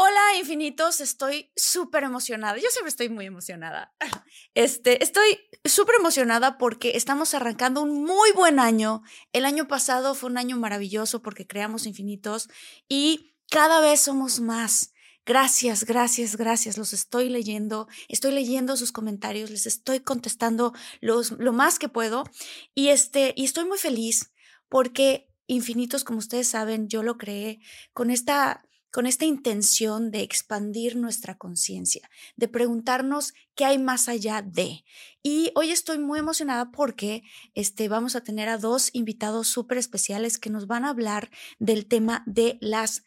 Hola, infinitos, estoy súper emocionada. Yo siempre estoy muy emocionada. Este, estoy súper emocionada porque estamos arrancando un muy buen año. El año pasado fue un año maravilloso porque creamos infinitos y cada vez somos más. Gracias, gracias, gracias. Los estoy leyendo, estoy leyendo sus comentarios, les estoy contestando los, lo más que puedo y este y estoy muy feliz porque Infinitos, como ustedes saben, yo lo creé con esta con esta intención de expandir nuestra conciencia, de preguntarnos qué hay más allá de. Y hoy estoy muy emocionada porque este, vamos a tener a dos invitados súper especiales que nos van a hablar del tema de las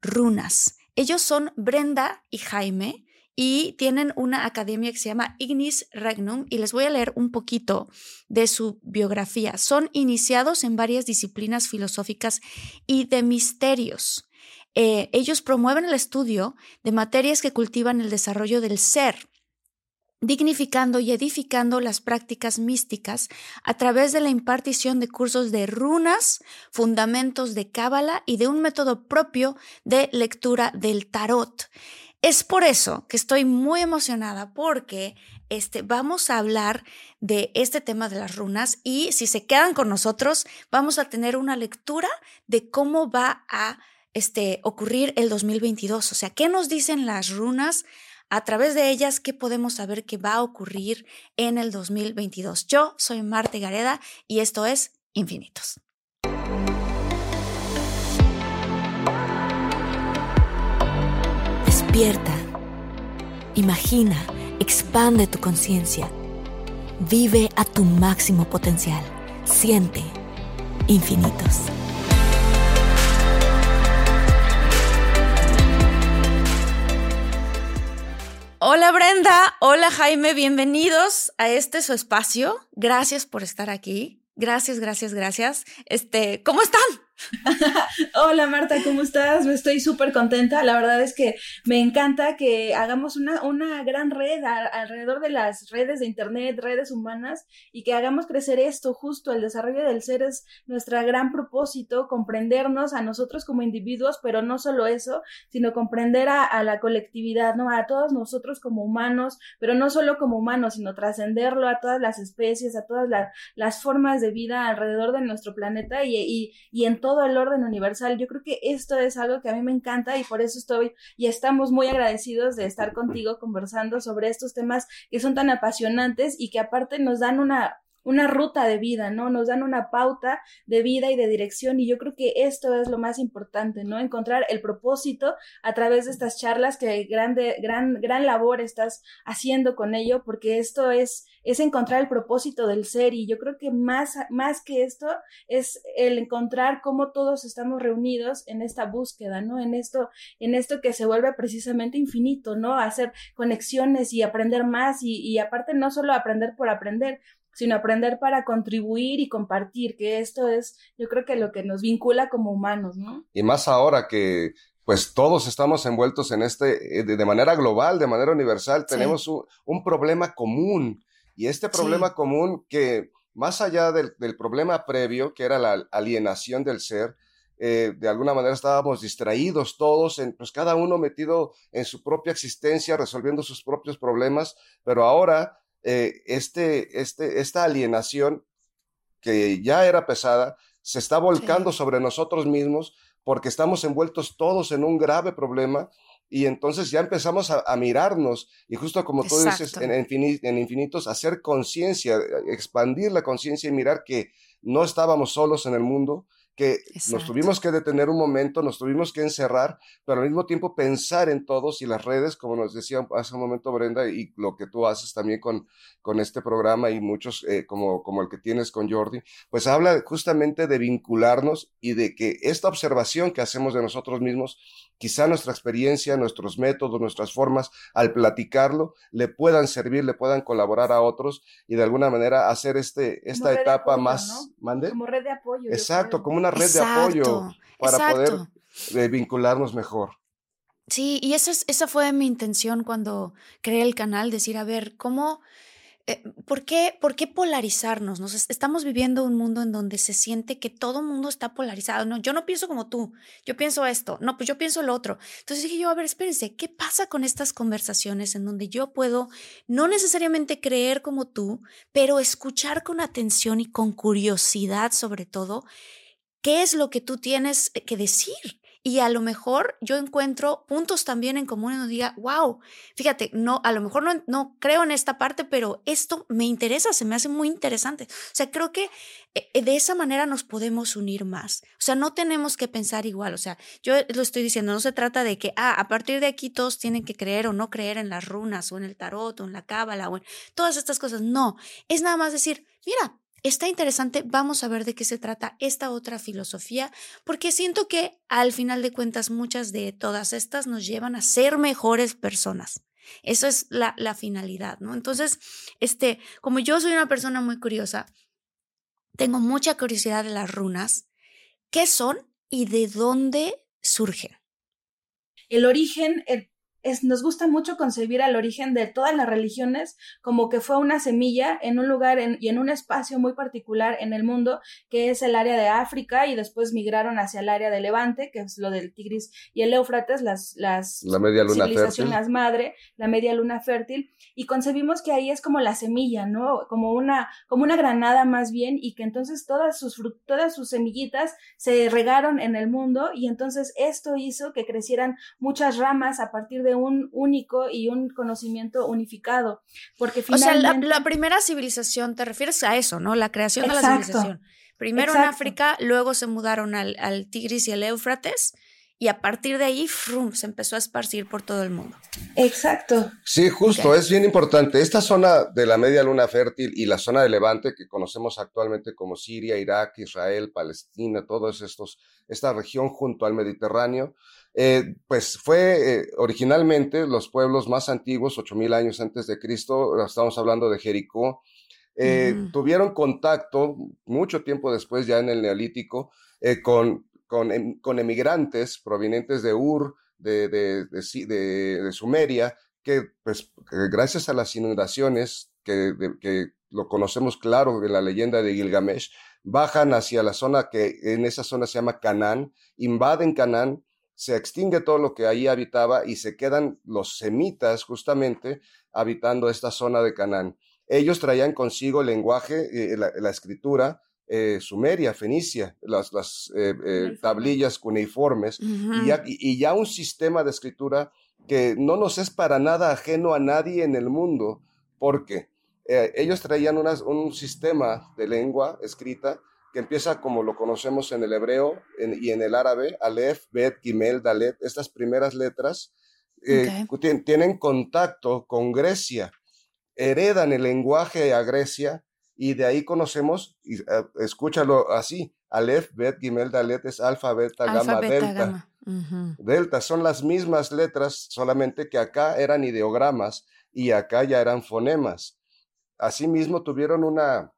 runas. Ellos son Brenda y Jaime y tienen una academia que se llama Ignis Regnum y les voy a leer un poquito de su biografía. Son iniciados en varias disciplinas filosóficas y de misterios. Eh, ellos promueven el estudio de materias que cultivan el desarrollo del ser, dignificando y edificando las prácticas místicas a través de la impartición de cursos de runas, fundamentos de cábala y de un método propio de lectura del tarot. Es por eso que estoy muy emocionada porque este, vamos a hablar de este tema de las runas y si se quedan con nosotros vamos a tener una lectura de cómo va a este, ocurrir el 2022. O sea, ¿qué nos dicen las runas? A través de ellas, ¿qué podemos saber que va a ocurrir en el 2022? Yo soy Marte Gareda y esto es Infinitos. Despierta. Imagina, expande tu conciencia. Vive a tu máximo potencial. Siente infinitos. Hola Brenda, hola Jaime, bienvenidos a este su espacio. Gracias por estar aquí. Gracias, gracias, gracias. Este, ¿cómo están? Hola Marta, ¿cómo estás? Estoy súper contenta. La verdad es que me encanta que hagamos una, una gran red alrededor de las redes de Internet, redes humanas, y que hagamos crecer esto justo. El desarrollo del ser es nuestro gran propósito, comprendernos a nosotros como individuos, pero no solo eso, sino comprender a, la colectividad, ¿no? A todos nosotros como humanos, pero no solo como humanos, sino trascenderlo a todas las especies, a todas las, formas de vida alrededor de nuestro planeta y, y, todo el orden universal. Yo creo que esto es algo que a mí me encanta y por eso estoy y estamos muy agradecidos de estar contigo conversando sobre estos temas que son tan apasionantes y que aparte nos dan una una ruta de vida, ¿no? Nos dan una pauta de vida y de dirección y yo creo que esto es lo más importante, ¿no? Encontrar el propósito a través de estas charlas que grande, gran, gran labor estás haciendo con ello porque esto es, es encontrar el propósito del ser y yo creo que más, más que esto es el encontrar cómo todos estamos reunidos en esta búsqueda, ¿no? En esto, en esto que se vuelve precisamente infinito, ¿no? Hacer conexiones y aprender más y, y aparte no solo aprender por aprender, sino aprender para contribuir y compartir, que esto es, yo creo que lo que nos vincula como humanos, ¿no? Y más ahora que pues todos estamos envueltos en este, eh, de, manera global, de manera universal, tenemos un, problema común. Y este problema común que, más allá del, problema previo, que era la alienación del ser, eh, de alguna manera estábamos distraídos todos, en, pues cada uno metido en su propia existencia, resolviendo sus propios problemas, pero ahora eh, este, este, esta alienación que ya era pesada se está volcando sobre nosotros mismos porque estamos envueltos todos en un grave problema y entonces ya empezamos a, mirarnos y justo como tú dices, en, en infinitos, hacer conciencia, expandir la conciencia y mirar que no estábamos solos en el mundo, que nos tuvimos que detener un momento, nos tuvimos que encerrar, pero al mismo tiempo pensar en todos y las redes, como nos decía hace un momento Brenda, y lo que tú haces también con, con este programa y muchos eh, como, como el que tienes con Jordi, pues habla justamente de vincularnos y de que esta observación que hacemos de nosotros mismos, quizá nuestra experiencia, nuestros métodos, nuestras formas, al platicarlo, le puedan servir, le puedan colaborar a otros y de alguna manera hacer este, esta etapa más... ¿Mande? Como red de apoyo. Exacto, como una red de apoyo para poder eh, vincularnos mejor. Sí, y eso es, esa fue mi intención cuando creé el canal, decir, a ver, ¿cómo eh, ¿por, qué, ¿por qué polarizarnos? Nos estamos viviendo un mundo en donde se siente que todo el mundo está polarizado. No, yo no pienso como tú, yo pienso esto, no, pues yo pienso lo otro. Entonces dije yo, a ver, espérense, ¿qué pasa con estas conversaciones en donde yo puedo no necesariamente creer como tú, pero escuchar con atención y con curiosidad sobre todo qué es lo que tú tienes que decir? y a lo mejor yo encuentro puntos también en común y diga, wow, fíjate, no, a lo mejor no, no creo en esta parte, pero esto me interesa, se me hace muy interesante. O sea, creo que eh, de esa manera nos podemos unir más. O sea, no tenemos que pensar igual. O sea, yo lo estoy diciendo, no se trata de que, ah, a partir de aquí todos tienen que creer o no creer en las runas o en el tarot o en la cábala o en todas estas cosas. No, es nada más decir, mira, está interesante, vamos a ver de qué se trata esta otra filosofía, porque siento que al final de cuentas muchas de todas estas nos llevan a ser mejores personas. Eso es la, finalidad, ¿no? Entonces, este, como yo soy una persona muy curiosa, tengo mucha curiosidad de las runas, qué son y de dónde surgen. El origen, nos gusta mucho concebir al origen de todas las religiones como que fue una semilla en un lugar y en un espacio muy particular en el mundo, que es el área de África, y después migraron hacia el área de Levante, que es lo del Tigris y el Éufrates, las, las la media luna civilizaciones madre, la media luna fértil, y concebimos que ahí es como la semilla, ¿no? Como una, como una granada más bien, y que entonces todas sus, todas sus semillitas se regaron en el mundo, y entonces esto hizo que crecieran muchas ramas a partir de un único y un conocimiento unificado. Porque finalmente... O sea, la, primera civilización, te refieres a eso, ¿no? La creación de la civilización. Primero en África, luego se mudaron al, al Tigris y el Éufrates, y a partir de ahí frum, se empezó a esparcir por todo el mundo. Exacto. Sí, justo, es bien importante. Esta zona de la media luna fértil y la zona de Levante que conocemos actualmente como Siria, Irak, Israel, Palestina, todos estos, esta región junto al Mediterráneo, eh, pues fue eh, originalmente los pueblos más antiguos, 8000 años antes de Cristo, estamos hablando de Jericó, eh, tuvieron contacto mucho tiempo después, ya en el Neolítico, con, con, con, emigrantes provenientes de Ur, de, Sumeria, que pues gracias a las inundaciones que, que lo conocemos claro de la leyenda de Gilgamesh, bajan hacia la zona que en esa zona se llama Canaán, invaden Canaán, se extingue todo lo que ahí habitaba y se quedan los semitas justamente habitando esta zona de Canaán. Ellos traían consigo el lenguaje, eh, la, escritura eh, sumeria, fenicia, las, las eh, tablillas cuneiformes y, ya, y, ya, un sistema de escritura que no nos es para nada ajeno a nadie en el mundo, porque ellos traían un sistema de lengua escrita que empieza como lo conocemos en el hebreo y en el árabe, Aleph, Bet, Gimel, Dalet, estas primeras letras eh, tienen contacto con Grecia, heredan el lenguaje a Grecia y de ahí conocemos, y, eh, escúchalo así, Aleph, Bet, Gimel, Dalet es alfa, beta, gamma, delta. Delta son las mismas letras, solamente que acá eran ideogramas y acá ya eran fonemas. Asimismo tuvieron una,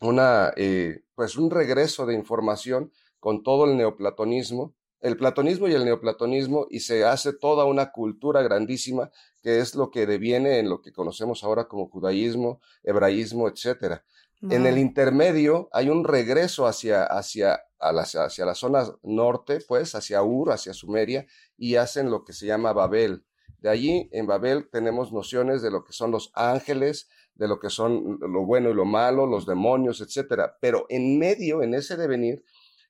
una, eh, pues un regreso de información con todo el neoplatonismo, el platonismo y el neoplatonismo, y se hace toda una cultura grandísima que es lo que deviene en lo que conocemos ahora como judaísmo, hebraísmo, etc. En el intermedio hay un regreso hacia, hacia, la, hacia la zona norte, pues, hacia Ur, hacia Sumeria, y hacen lo que se llama Babel. De allí, en Babel, tenemos nociones de lo que son los ángeles, de lo que son lo bueno y lo malo, los demonios, etcétera. Pero en medio, en ese devenir,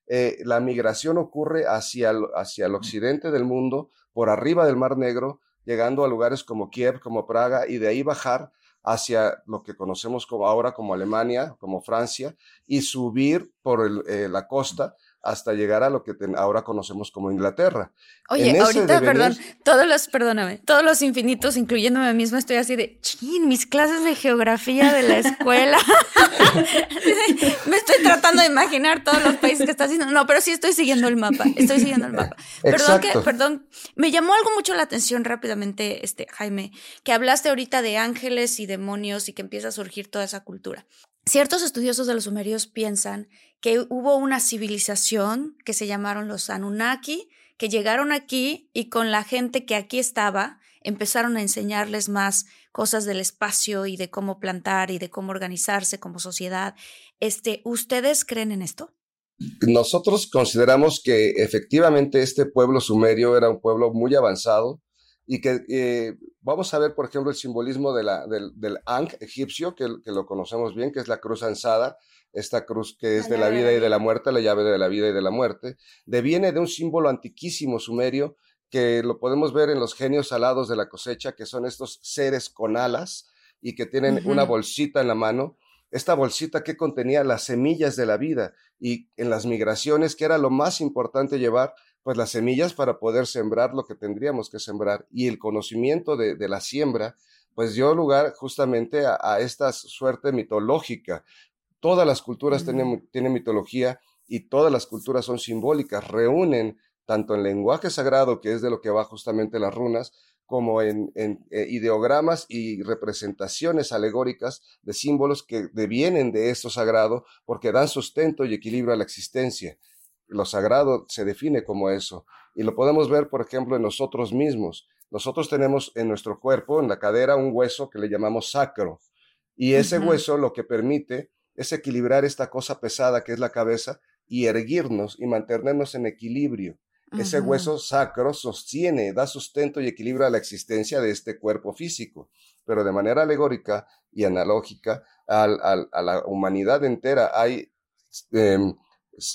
eh, la migración ocurre hacia hacia el occidente del mundo, por arriba del Mar Negro, llegando a lugares como Kiev, como Praga, y de ahí bajar hacia lo que conocemos como ahora como Alemania, como Francia, y subir por eh, la costa hasta llegar a lo que ahora conocemos como Inglaterra. Oye, ahorita, perdón, todos los, perdóname, todos los infinitos, incluyéndome a misma, estoy así de, chin, mis clases de geografía de la escuela. Me estoy tratando de imaginar todos los países que estás haciendo. No, pero sí estoy siguiendo el mapa, estoy siguiendo el mapa. Perdón, que, perdón, me llamó algo mucho la atención rápidamente, este, Jaime, que hablaste ahorita de ángeles y demonios y que empieza a surgir toda esa cultura. Ciertos estudiosos de los sumerios piensan que hubo una civilización que se llamaron los Anunnaki, que llegaron aquí y con la gente que aquí estaba empezaron a enseñarles más cosas del espacio y de cómo plantar y de cómo organizarse como sociedad. Este, ¿ustedes creen en esto? Nosotros consideramos que efectivamente este pueblo sumerio era un pueblo muy avanzado, y que eh, vamos a ver, por ejemplo, el simbolismo de la, del, del Ankh egipcio, que, que, lo conocemos bien, que es la cruz ansada, esta cruz que es de la vida y de la muerte, la llave de la vida y de la muerte, deviene de un símbolo antiquísimo sumerio que lo podemos ver en los genios alados de la cosecha, que son estos seres con alas y que tienen una bolsita en la mano. Esta bolsita que contenía las semillas de la vida y en las migraciones, que era lo más importante llevar, pues las semillas para poder sembrar lo que tendríamos que sembrar y el conocimiento de, la siembra, pues dio lugar justamente a, esta suerte mitológica. Todas las culturas tienen, mitología y todas las culturas son simbólicas, reúnen tanto en lenguaje sagrado, que es de lo que va justamente las runas, como en, eh, ideogramas y representaciones alegóricas de símbolos que devienen de esto sagrado porque dan sustento y equilibrio a la existencia lo sagrado se define como eso. Y lo podemos ver, por ejemplo, en nosotros mismos. Nosotros tenemos en nuestro cuerpo, en la cadera, un hueso que le llamamos sacro. Y ese hueso lo que permite es equilibrar esta cosa pesada que es la cabeza y erguirnos y mantenernos en equilibrio. Ese hueso sacro sostiene, da sustento y equilibra a la existencia de este cuerpo físico. Pero de manera alegórica y analógica a la humanidad entera hay em,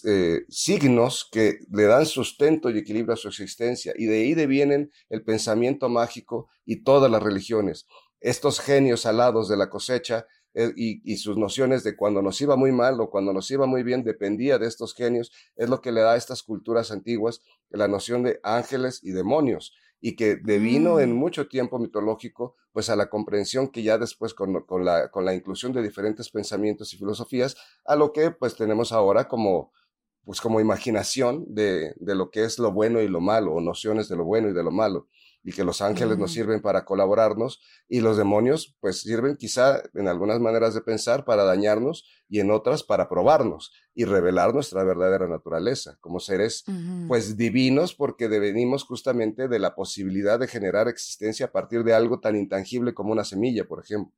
eh, signos que le dan sustento y equilibrio a su existencia. Y de ahí devienen el pensamiento mágico y todas las religiones. Estos genios alados de la cosecha eh, y, sus nociones de cuando nos iba muy mal o cuando nos iba muy bien dependía de estos genios, es lo que le da a estas culturas antiguas la noción de ángeles y demonios y que devino en mm. mucho tiempo mitológico, pues a la comprensión que ya después con, la, con la inclusión de diferentes pensamientos y filosofías, a lo que pues tenemos ahora como, pues como imaginación de, de lo que es lo bueno y lo malo, o nociones de lo bueno y de lo malo y que los ángeles nos sirven para colaborarnos y los demonios pues sirven quizá en algunas maneras de pensar para dañarnos y en otras para probarnos y revelar nuestra verdadera naturaleza como seres pues divinos porque devenimos justamente de la posibilidad de generar existencia a partir de algo tan intangible como una semilla, por ejemplo.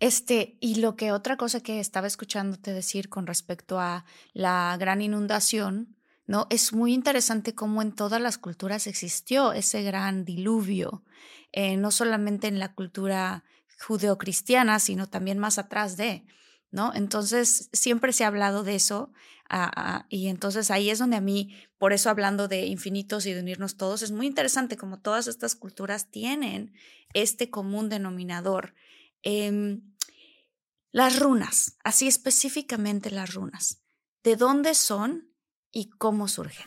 Este, y lo que otra cosa que estaba escuchándote decir con respecto a la gran inundación, ¿no? Es muy interesante cómo en todas las culturas existió ese gran diluvio, eh, no solamente en la cultura judeocristiana, sino también más atrás de, ¿no? Entonces, siempre se ha hablado de eso y entonces ahí es donde a mí, por eso hablando de infinitos y de unirnos todos, es muy interesante como todas estas culturas tienen este común denominador. Em, las runas, así específicamente las runas, ¿de dónde son y cómo surgen.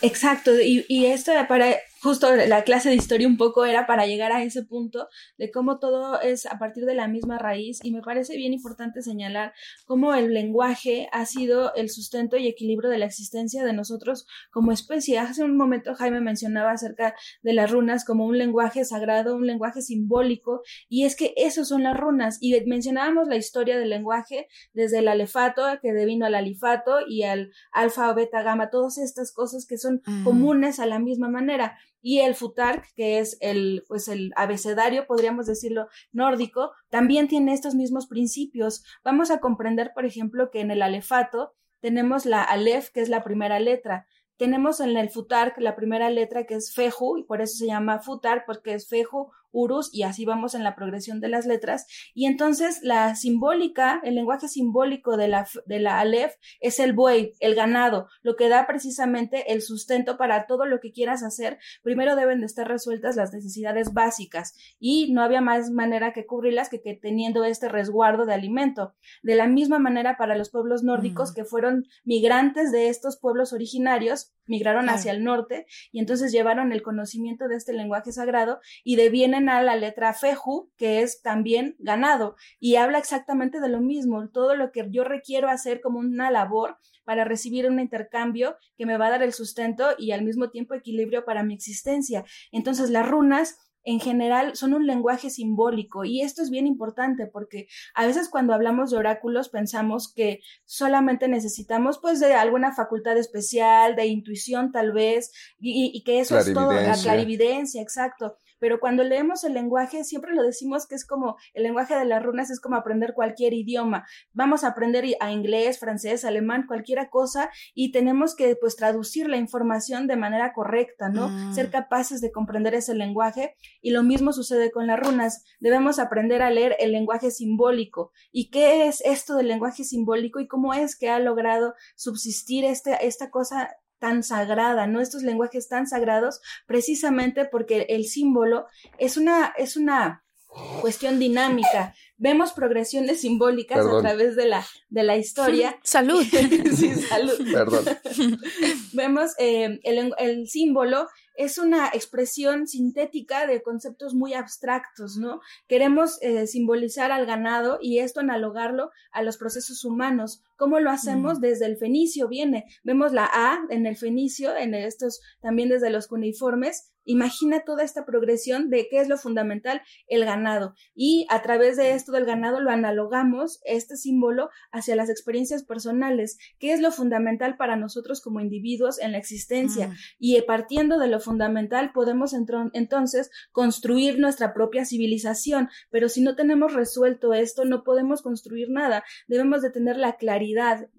Exacto, y, y esto para justo la clase de historia un poco era para llegar a ese punto de cómo todo es a partir de la misma raíz y me parece bien importante señalar cómo el lenguaje ha sido el sustento y equilibrio de la existencia de nosotros como especie. Hace un momento Jaime mencionaba acerca de las runas como un lenguaje sagrado, un lenguaje simbólico y es que esos son las runas. Y mencionábamos la historia del lenguaje desde el alefato que devino al alifato y al alfa o beta gamma, todas estas cosas que son comunes a la misma manera y el futark, que es el, pues el abecedario, podríamos decirlo, nórdico, también tiene estos mismos principios. Vamos a comprender, por ejemplo, que en el alefato tenemos la alef, que es la primera letra. Tenemos en el futark la primera letra que es feju, y por eso se llama futark, porque es feju Urus y así vamos en la progresión de las letras. Y entonces la simbólica, el lenguaje simbólico de la, de la Aleph es el buey, el ganado, lo que da precisamente el sustento para todo lo que quieras hacer. Primero deben de estar resueltas las necesidades básicas y no había más manera que cubrirlas que, que teniendo este resguardo de alimento. De la misma manera para los pueblos nórdicos que fueron migrantes de estos pueblos originarios, migraron hacia el norte y entonces llevaron el conocimiento de este lenguaje sagrado y devienen a la letra feju, que es también ganado, y habla exactamente de lo mismo, todo lo que yo requiero hacer como una labor para recibir un intercambio que me va a dar el sustento y al mismo tiempo equilibrio para mi existencia. Entonces las runas en general son un lenguaje simbólico y esto es bien importante porque a veces cuando hablamos de oráculos pensamos que solamente necesitamos pues de alguna facultad especial, de intuición tal vez y, que eso es todo, la clarividencia, exacto pero cuando leemos el lenguaje siempre lo decimos que es como el lenguaje de las runas es como aprender cualquier idioma. Vamos a aprender a inglés, francés, alemán, cualquiera cosa y tenemos que pues traducir la información de manera correcta, ¿no? Ah. Ser capaces de comprender ese lenguaje y lo mismo sucede con las runas. Debemos aprender a leer el lenguaje simbólico. ¿Y qué es esto del lenguaje simbólico y cómo es que ha logrado subsistir este, esta cosa tan sagrada, ¿no? Estos lenguajes tan sagrados, precisamente porque el símbolo es una, es una cuestión dinámica. Vemos progresiones simbólicas a través de la, de la historia. Salud. sí, salud. Perdón. Vemos eh, el, el símbolo es una expresión sintética de conceptos muy abstractos, ¿no? Queremos eh, simbolizar al ganado y esto analogarlo a los procesos humanos. ¿Cómo lo hacemos? Desde el fenicio viene. Vemos la A en el fenicio, en estos también desde los cuneiformes, Imagina toda esta progresión de qué es lo fundamental, el ganado. Y a través de esto del ganado lo analogamos, este símbolo, hacia las experiencias personales, qué es lo fundamental para nosotros como individuos en la existencia. Y partiendo de lo fundamental podemos entonces construir nuestra propia civilización. Pero si no tenemos resuelto esto, no podemos construir nada. Debemos de tener la claridad.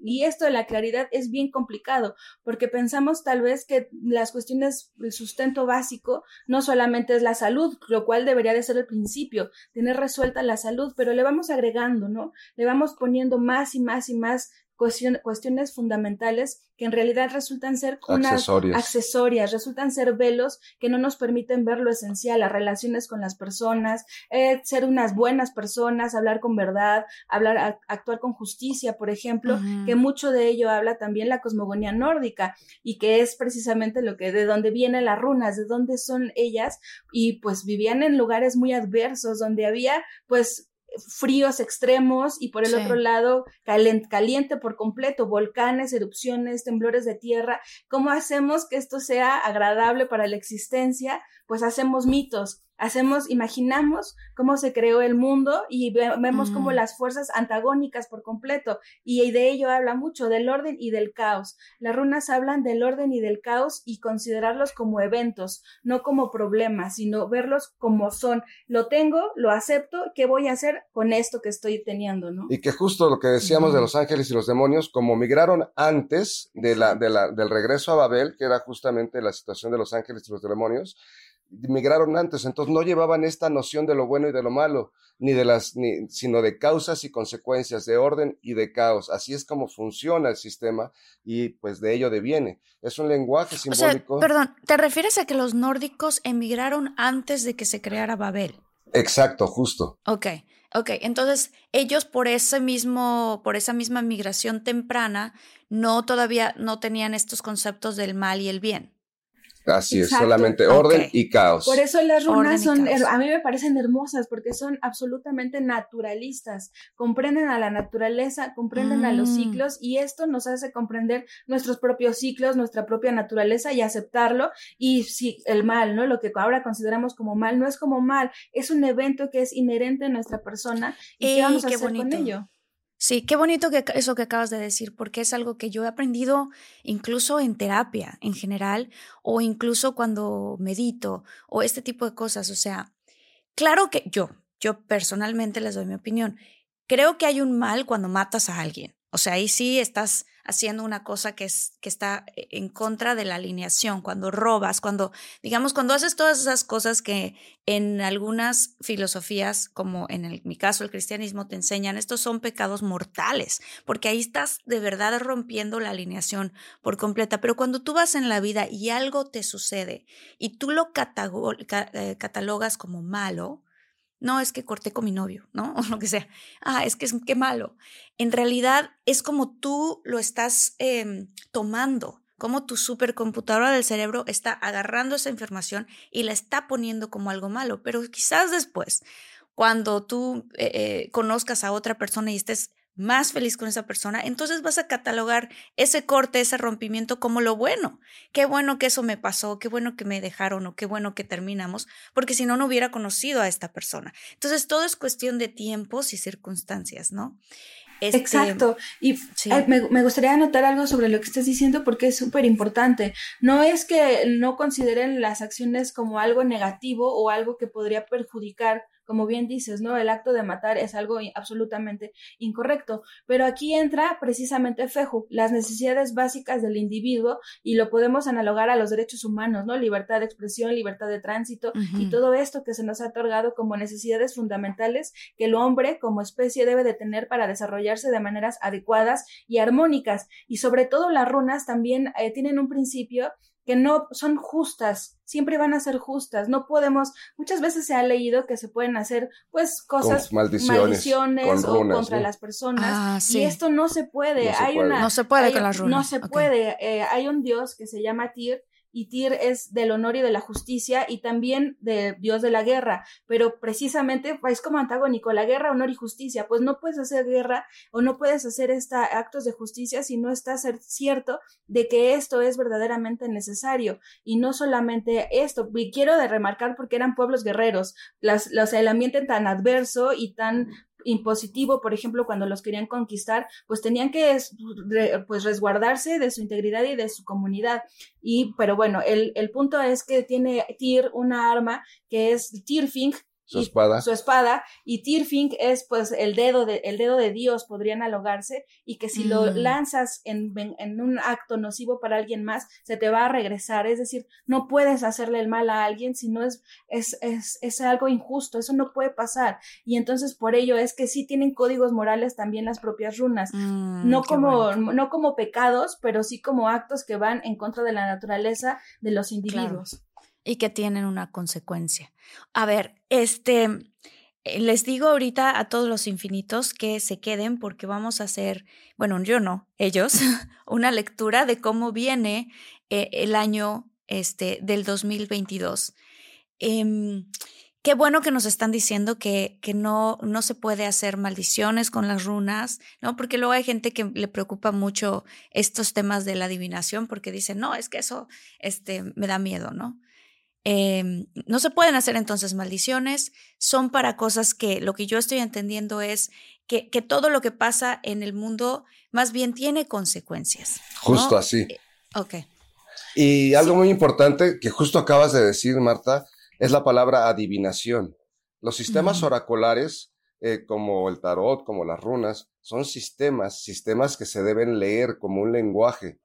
Y esto de la claridad es bien complicado, porque pensamos tal vez que las cuestiones del sustento básico no solamente es la salud, lo cual debería de ser el principio, tener resuelta la salud, pero le vamos agregando, ¿no? Le vamos poniendo más y más y más cuestiones fundamentales que en realidad resultan ser unas accesorias. resultan ser velos que no nos permiten ver lo esencial, las relaciones con las personas, eh, ser unas buenas personas, hablar con verdad, hablar, actuar con justicia, por ejemplo, que mucho de ello habla también la cosmogonía nórdica y que es precisamente lo que de dónde vienen las runas, de dónde son ellas y pues vivían en lugares muy adversos donde había pues fríos extremos y por el otro lado caliente por completo, volcanes, erupciones, temblores de tierra. ¿Cómo hacemos que esto sea agradable para la existencia? Pues hacemos mitos, hacemos, imaginamos cómo se creó el mundo y vemos como mm. las fuerzas antagónicas por completo. Y de ello habla mucho, del orden y del caos. Las runas hablan del orden y del caos y considerarlos como eventos, no como problemas, sino verlos como son. Lo tengo, lo acepto, ¿qué voy a hacer con esto que estoy teniendo? ¿no? Y que justo lo que decíamos de los ángeles y los demonios, como migraron antes de la, de la, del regreso a Babel, que era justamente la situación de los ángeles y los demonios, migraron antes, entonces no llevaban esta noción de lo bueno y de lo malo, ni de las, ni, sino de causas y consecuencias, de orden y de caos. Así es como funciona el sistema y pues de ello deviene. Es un lenguaje simbólico. perdón, ¿te refieres a que los nórdicos emigraron antes de que se creara Babel? Exacto, justo. Ok, ok. Entonces, ellos por ese mismo, por esa misma migración temprana, no todavía no tenían estos conceptos del mal y el bien. Así es, solamente orden y caos. Por eso las runas son, a mí me parecen hermosas porque son absolutamente naturalistas, comprenden a la naturaleza, comprenden a los mm. ciclos y esto nos hace comprender nuestros propios ciclos, nuestra propia naturaleza y aceptarlo y si el mal, ¿no? Lo que ahora consideramos como mal no es como mal, es un evento que es inherente a nuestra persona y qué vamos a hacer con ello. Sí, qué bonito que eso que acabas de decir, porque es algo que yo he aprendido incluso en terapia en general, o incluso cuando medito, o este tipo de cosas. O sea, claro que yo, yo personalmente les doy mi opinión. Creo que hay un mal cuando matas a alguien. O sea, ahí sí estás haciendo una cosa que, es, que está e, en contra de la alineación, cuando robas, cuando, digamos, cuando haces todas esas cosas que en algunas filosofías, como en mi caso el cristianismo, te enseñan, estos son pecados mortales, porque ahí estás de verdad rompiendo la alineación por completa. Pero cuando tú vas en la vida y algo te sucede y tú lo eh, catalogas como malo, no es que corté con mi novio, ¿no? O lo que sea. Ah, es que es que malo. En realidad es como tú lo estás em, tomando, como tu supercomputadora del cerebro está agarrando esa información y la está poniendo como algo malo. Pero quizás después, cuando tú eh, eh, conozcas a otra persona y estés más feliz con esa persona, entonces vas a catalogar ese corte, ese rompimiento como lo bueno. Qué bueno que eso me pasó, qué bueno que me dejaron o qué bueno que terminamos, porque si no, no hubiera conocido a esta persona. Entonces, todo es cuestión de tiempos y circunstancias, ¿no? Este, Exacto. Y me, me, gustaría anotar algo sobre lo que estás diciendo porque es súper importante. No es que no consideren las acciones como algo negativo o algo que podría perjudicar como bien dices, ¿no? El acto de matar es algo absolutamente incorrecto, pero aquí entra precisamente Feju, las necesidades básicas del individuo y lo podemos analogar a los derechos humanos, ¿no? Libertad de expresión, libertad de tránsito y todo esto que se nos ha otorgado como necesidades fundamentales que el hombre como especie debe de tener para desarrollarse de maneras adecuadas y armónicas. Y sobre todo las runas también eh, tienen un principio que no son justas, siempre van a ser justas. No podemos, muchas veces se ha leído que se pueden hacer pues cosas, maldiciones, o contra las personas. Ah, y esto no se puede. No se hay puede. una no se puede con las runas. No se puede. Eh, hay un dios que se llama Tyr y Tyr es del honor y de la justicia y también de Dios de la guerra, pero precisamente es como antagónico, la guerra, honor y justicia, pues no puedes hacer guerra o no puedes hacer esta, actos de justicia si no estás cierto de que esto es verdaderamente necesario y no solamente esto, y quiero de remarcar porque eran pueblos guerreros, las, los, el ambiente tan adverso y tan impositivo, por ejemplo, cuando los querían conquistar, pues tenían que pues resguardarse de su integridad y de su comunidad. Y, pero bueno, el, el punto es que tiene Tyr una arma que es Tyrfing, su espada. Su espada. Y Tirfing es pues el dedo de, el dedo de Dios, podría analogarse, y que si lo lanzas en, en, un acto nocivo para alguien más, se te va a regresar. Es decir, no puedes hacerle el mal a alguien si no es, es, es, es algo injusto, eso no puede pasar. Y entonces por ello es que sí tienen códigos morales también las propias runas. Mm, no, como, no como pecados, pero sí como actos que van en contra de la naturaleza de los individuos y que tienen una consecuencia. A ver, este, eh, les digo ahorita a todos los infinitos que se queden porque vamos a hacer, bueno, yo no, ellos, una lectura de cómo viene eh, el año este, del 2022. Em, qué bueno que nos están diciendo que, que no, no se puede hacer maldiciones con las runas, ¿no? Porque luego hay gente que le preocupa mucho estos temas de la adivinación porque dicen, no, es que eso este, me da miedo, ¿no? Em, no se pueden hacer entonces maldiciones, son para cosas que lo que yo estoy entendiendo es que, que todo lo que pasa en el mundo más bien tiene consecuencias. Justo así. Eh, ok. Y algo muy importante que justo acabas de decir, Marta, es la palabra adivinación. Los sistemas oraculares, eh, como el tarot, como las runas, son sistemas, sistemas que se deben leer como un lenguaje.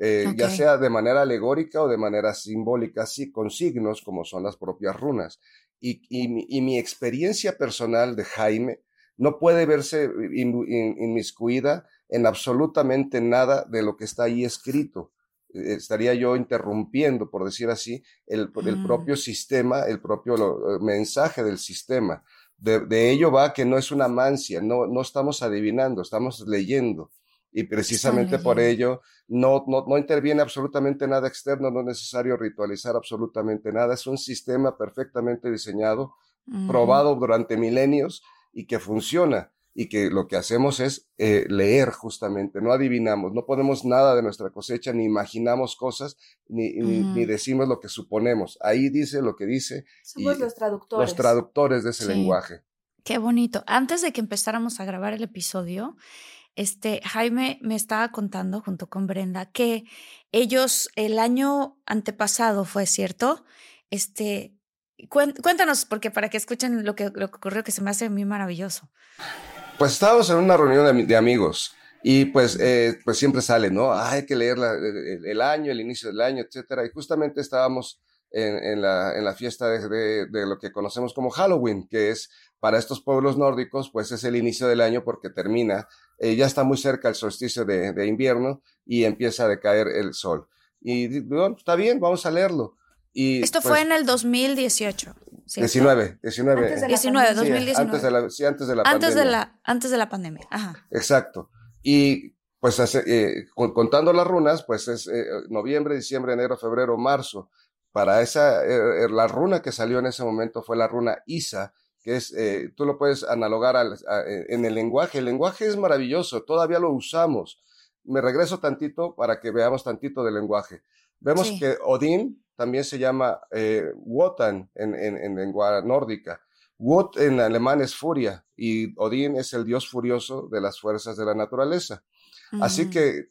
Eh, ya sea de manera alegórica o de manera simbólica, sí, con signos como son las propias runas. Y, y, mi experiencia personal de Jaime no puede verse inmiscuida en absolutamente nada de lo que está ahí escrito. Eh, estaría yo interrumpiendo, por decir así, el, el mm. propio sistema, el propio eh, mensaje del sistema. De, de, ello va que no es una mancia, no, no estamos adivinando, estamos leyendo y precisamente por ello no, no, no, interviene absolutamente nada externo, no es necesario ritualizar absolutamente nada, es un sistema perfectamente diseñado, probado durante milenios y que funciona y que lo que hacemos es eh, leer justamente, no adivinamos, no ponemos nada de nuestra cosecha, ni imaginamos cosas, ni, ni, decimos lo que suponemos. Ahí dice lo que dice. Somos los traductores. Los traductores de ese lenguaje. Qué bonito. Antes de que empezáramos a grabar el episodio, este, Jaime me estaba contando junto con Brenda que ellos el año antepasado fue cierto. Este, cuéntanos, porque para que escuchen lo que, lo que ocurrió, que se me hace muy maravilloso. Pues estábamos en una reunión de, amigos Y pues, eh, pues siempre sale, ¿no? Ah, hay que leer el, año, el inicio del año, etcétera. Y justamente estábamos en, la, en la, fiesta de, de, lo que conocemos como Halloween, que es para estos pueblos nórdicos, pues es el inicio del año porque termina, eh, ya está muy cerca el solsticio de, de, invierno y empieza a decaer el sol. Y bueno, está bien, vamos a leerlo. Y, Esto fue pues en el 2018. 19, 19. 19, 2019. antes de la, sí, antes de la antes pandemia. De la, antes de la pandemia, ajá. Exacto. Y pues eh, contando las runas, pues es eh, noviembre, diciembre, enero, febrero, marzo. Para esa, eh, la runa que salió en ese momento fue la runa Isa, que es, tú lo puedes analogar al, en el lenguaje. El lenguaje es maravilloso, todavía lo usamos. Me regreso tantito para que veamos tantito del lenguaje. Vemos que Odín también se llama Wotan en, en, en lengua nórdica. Wut en alemán es furia y Odín es el dios furioso de las fuerzas de la naturaleza. Así que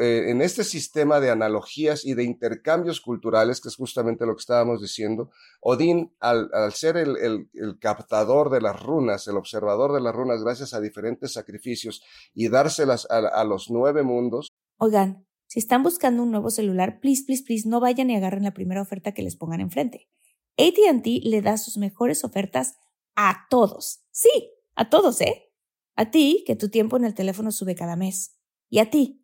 eh, en este sistema de analogías y de intercambios culturales, que es justamente lo que estábamos diciendo, Odín, al, ser el, captador de las runas, el observador de las runas, gracias a diferentes sacrificios y dárselas a, a los nueve mundos. Oigan, si están buscando un nuevo celular, please, please, please, no vayan y agarren la primera oferta que les pongan enfrente. ATT le da sus mejores ofertas a todos. Sí, a todos, ¿eh? A ti, que tu tiempo en el teléfono sube cada mes. Y a ti,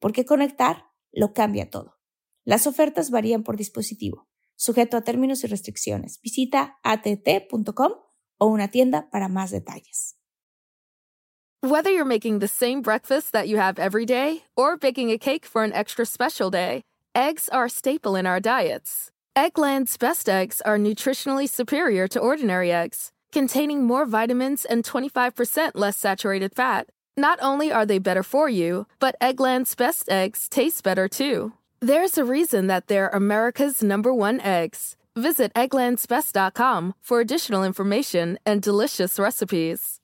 porque conectar lo cambia todo. Las ofertas varían por dispositivo, sujeto a términos y restricciones. Visita att.com o una tienda para más detalles. Whether you're making the same breakfast that you have every day or baking a cake for an extra special day, eggs are a staple in our diets. Eggland's best eggs are nutritionally superior to ordinary eggs, containing more vitamins and 25% less saturated fat. Not only are they better for you, but Eggland's best eggs taste better too. There's a reason that they're America's number one eggs. Visit egglandsbest.com for additional information and delicious recipes.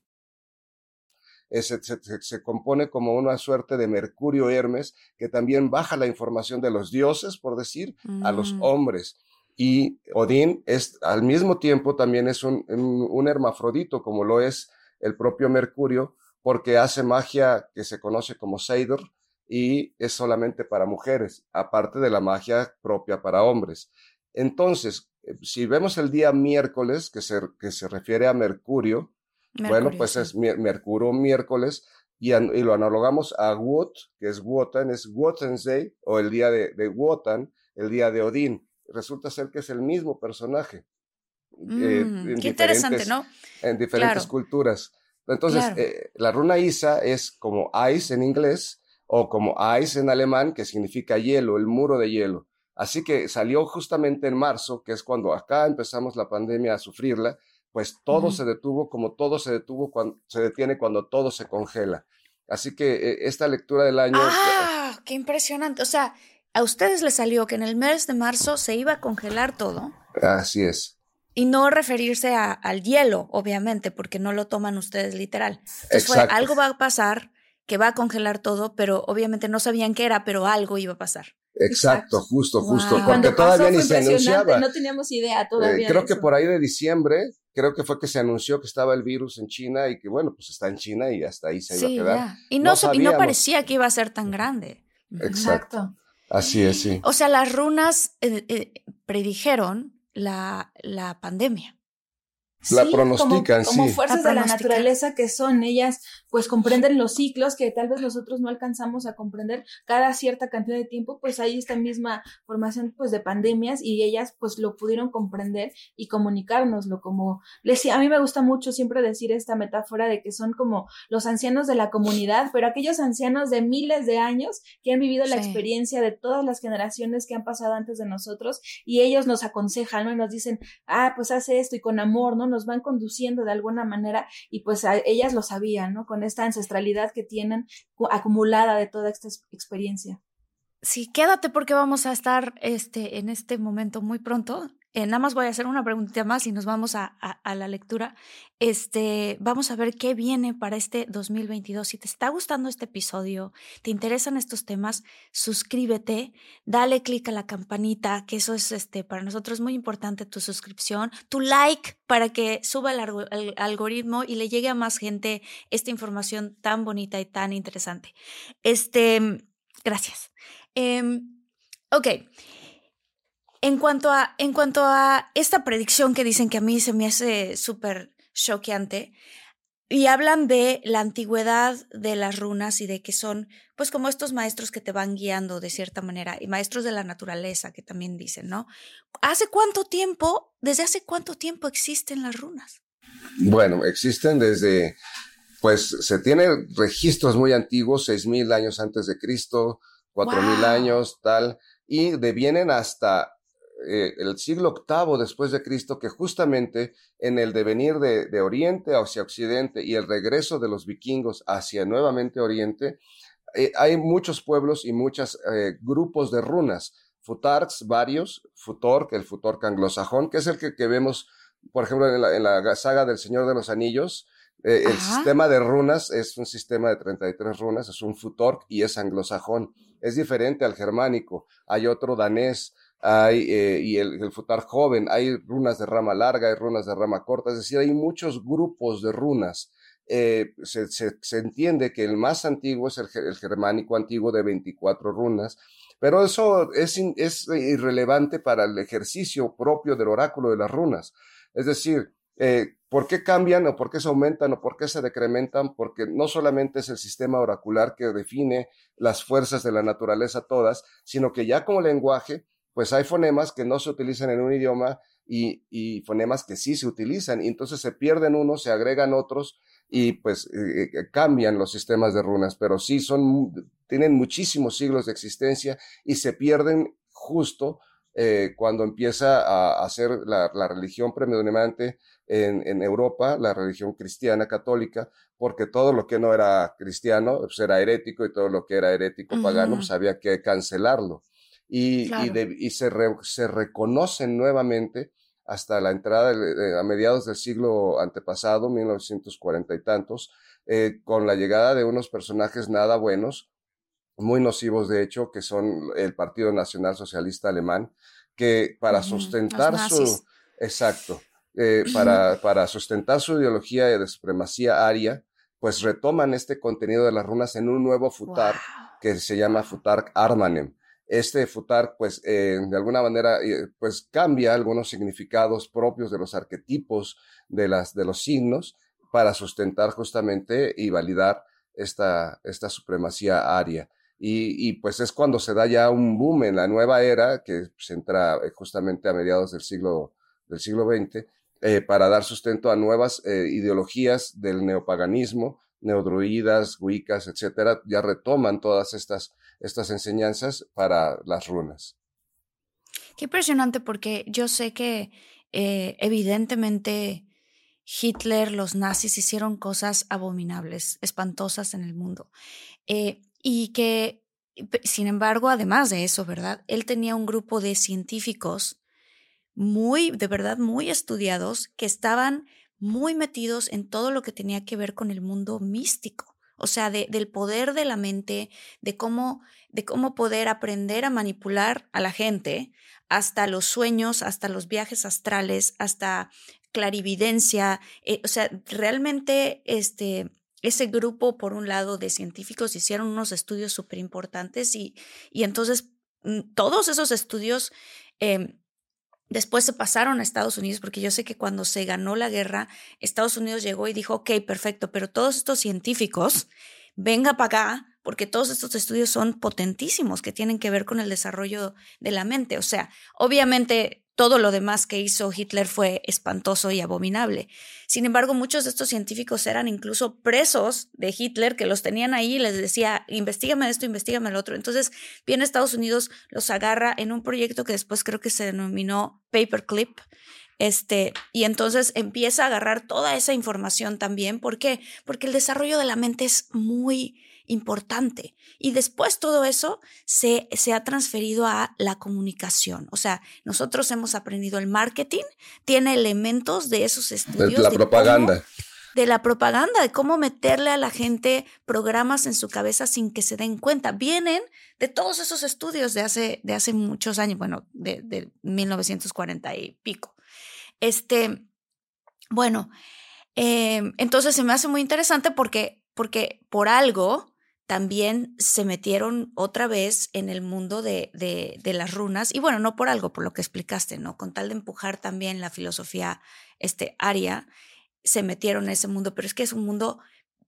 Se, se, se, compone como una suerte de Mercurio Hermes que también baja la información de los dioses, por decir, mm. a los hombres. Y Odín es al mismo tiempo también es un, un, un, hermafrodito, como lo es el propio Mercurio, porque hace magia que se conoce como Seidr y es solamente para mujeres, aparte de la magia propia para hombres. Entonces, si vemos el día miércoles, que se, que se refiere a Mercurio, Mercurio bueno, pues sí. es Mercurio miércoles, y, an, y, lo analogamos a Wot, que es Wotan, es Wotensday, o el día de, de Wotan, el día de Odín resulta ser que es el mismo personaje. Mm, eh, qué interesante, ¿no? En diferentes claro. culturas. Entonces, Claro. eh, la runa Isa es como ice en inglés o como ice en alemán, que significa hielo, el muro de hielo. Así que salió justamente en marzo, que es cuando acá empezamos la pandemia a sufrirla, pues todo se detuvo como todo se detuvo cuando se detiene cuando todo se congela. Así que eh, esta lectura del año Ah, qué impresionante. O sea, a ustedes les salió que en el mes de marzo se iba a congelar todo así es. Y no referirse a- al hielo, obviamente, porque no lo toman ustedes literal. Entonces fue, Exacto. algo va a pasar que va a congelar todo, pero obviamente no sabían qué era, pero algo iba a pasar. Exacto, Exacto. justo, Wow. justo, porque Cuando todavía pasó ni se impresionante, anunciaba. no teníamos idea Eh, todavía. creo que por ahí de diciembre, creo que fue que se anunció que estaba el virus en China y que bueno, pues está en China y hasta ahí se iba Sí, a quedar. ya. Y no, No se- y no sabíamos. parecía que iba a ser tan grande. Exacto. Así es, sí. O sea, las runas eh, eh, predijeron la, la pandemia. La Sí, pronostican, como, como sí. fuerzas La de la naturaleza que son, ellas pues comprenden los ciclos que tal vez nosotros no alcanzamos a comprender cada cierta cantidad de tiempo, pues hay esta misma formación pues de pandemias y ellas pues lo pudieron comprender y comunicárnoslo como les decía, a mí me gusta mucho siempre decir esta metáfora de que son como los ancianos de la comunidad, pero aquellos ancianos de miles de años que han vivido la Sí. experiencia de todas las generaciones que han pasado antes de nosotros y ellos nos aconsejan, ¿no? Y nos dicen, ah, pues hace esto y con amor, ¿no? Nos van conduciendo de alguna manera y pues a, ellas lo sabían, ¿no? Con esta ancestralidad que tienen acumulada de toda esta experiencia. Sí, quédate porque vamos a estar este, en este momento muy pronto eh, nada más voy a hacer una pregunta más y nos vamos a, a, la lectura. Este, vamos a ver qué viene para este 2022. Si te está gustando este episodio, te interesan estos temas, suscríbete, dale clic a la campanita, que eso es este, para nosotros muy importante, tu suscripción, tu like para que suba el, algoritmo y le llegue a más gente esta información tan bonita y tan interesante. Este, gracias. Eh, ok. En cuanto a, en cuanto a esta predicción que dicen que a mí se me hace súper choqueante, y hablan de la antigüedad de las runas y de que son, pues, como estos maestros que te van guiando de cierta manera, y maestros de la naturaleza que también dicen, ¿no? ¿Hace cuánto tiempo, desde hace cuánto tiempo existen las runas? Bueno, existen desde, pues, se tienen registros muy antiguos, seis mil años antes de Cristo, cuatro mil años, tal, y devienen hasta eh, el siglo VIII después de Cristo, que justamente en el devenir de, Oriente hacia Occidente y el regreso de los vikingos hacia nuevamente Oriente, eh, hay muchos pueblos y muchos eh, grupos de runas, futarks varios, futork, el futork anglosajón, que es el que, vemos, por ejemplo, en la, saga del Señor de los Anillos, el sistema de runas es un sistema de 33 runas, es un futork y es anglosajón. Es diferente al germánico. Hay otro danés, hay, eh, y el, el, futar joven, hay runas de rama larga, hay runas de rama corta, es decir, hay muchos grupos de runas. Eh, se, se, entiende que el más antiguo es el, el, germánico antiguo de 24 runas, pero eso es, es irrelevante para el ejercicio propio del oráculo de las runas. Es decir, eh, ¿por qué cambian o por qué se aumentan o por qué se decrementan? Porque no solamente es el sistema oracular que define las fuerzas de la naturaleza todas, sino que ya como lenguaje pues hay fonemas que no se utilizan en un idioma y, fonemas que sí se utilizan. Y entonces se pierden unos, se agregan otros y pues eh, eh, cambian los sistemas de runas, pero sí son, tienen muchísimos siglos de existencia y se pierden justo eh, cuando empieza a, hacer la, religión predominante en, Europa, la religión cristiana católica, porque todo lo que no era cristiano pues era herético y todo lo que era herético pagano pues había que cancelarlo y, y, se, se, reconocen nuevamente hasta la entrada a mediados del siglo antepasado, 1940 y tantos, eh, con la llegada de unos personajes nada buenos, muy nocivos de hecho, que son el Partido Nacional Socialista Alemán, que para sustentar su... Exacto. Eh, para, para sustentar su ideología de supremacía aria, pues retoman este contenido de las runas en un nuevo futar que se llama Futar Armanem este futar, pues, eh, de alguna manera, eh, pues, cambia algunos significados propios de los arquetipos de, las, de los signos para sustentar justamente y validar esta, esta supremacía aria. Y, y, pues es cuando se da ya un boom en la nueva era, que se entra eh, justamente a mediados del siglo, del siglo XX, para dar sustento a nuevas ideologías del neopaganismo, neodruidas, wicas, etcétera, ya retoman todas estas estas enseñanzas para las runas. Qué impresionante porque yo sé que eh, evidentemente Hitler, los nazis hicieron cosas abominables, espantosas en el mundo. Eh, y que, sin embargo, además de eso, ¿verdad? Él tenía un grupo de científicos muy, de verdad, muy estudiados que estaban muy metidos en todo lo que tenía que ver con el mundo místico o sea, del poder de la mente, de cómo, de cómo poder aprender a manipular a la gente, hasta los sueños, hasta los viajes astrales, hasta clarividencia. Eh, o sea, realmente este, ese grupo, por un lado, de científicos hicieron unos estudios súper importantes y, y entonces mm, todos esos estudios em, Después se pasaron a Estados Unidos porque yo sé que cuando se ganó la guerra, Estados Unidos llegó y dijo, ok, perfecto, pero todos estos científicos, venga para acá, porque todos estos estudios son potentísimos que tienen que ver con el desarrollo de la mente. O sea, obviamente todo lo demás que hizo Hitler fue espantoso y abominable. Sin embargo, muchos de estos científicos eran incluso presos de Hitler, que los tenían ahí y les decía, investigame esto, investigame lo otro. Entonces, viene Estados Unidos, los agarra en un proyecto que después creo que se denominó Paperclip, Este, y entonces empieza a agarrar toda esa información también. ¿Por qué? Porque el desarrollo de la mente es muy importante. Y después todo eso se, se ha transferido a la comunicación. O sea, nosotros hemos aprendido el marketing, tiene elementos de esos estudios. De la propaganda de la propaganda, de cómo meterle a la gente programas en su cabeza sin que se den cuenta. Vienen de todos esos estudios de hace, de hace muchos años, bueno, de, de 1940 y pico. Este, bueno, em, entonces se me hace muy interesante porque, porque por algo también se metieron otra vez en el mundo de, de, de, las runas, y bueno, no por algo, por lo que explicaste, ¿no? Con tal de empujar también la filosofía este, aria se metieron en ese mundo, pero es que es un mundo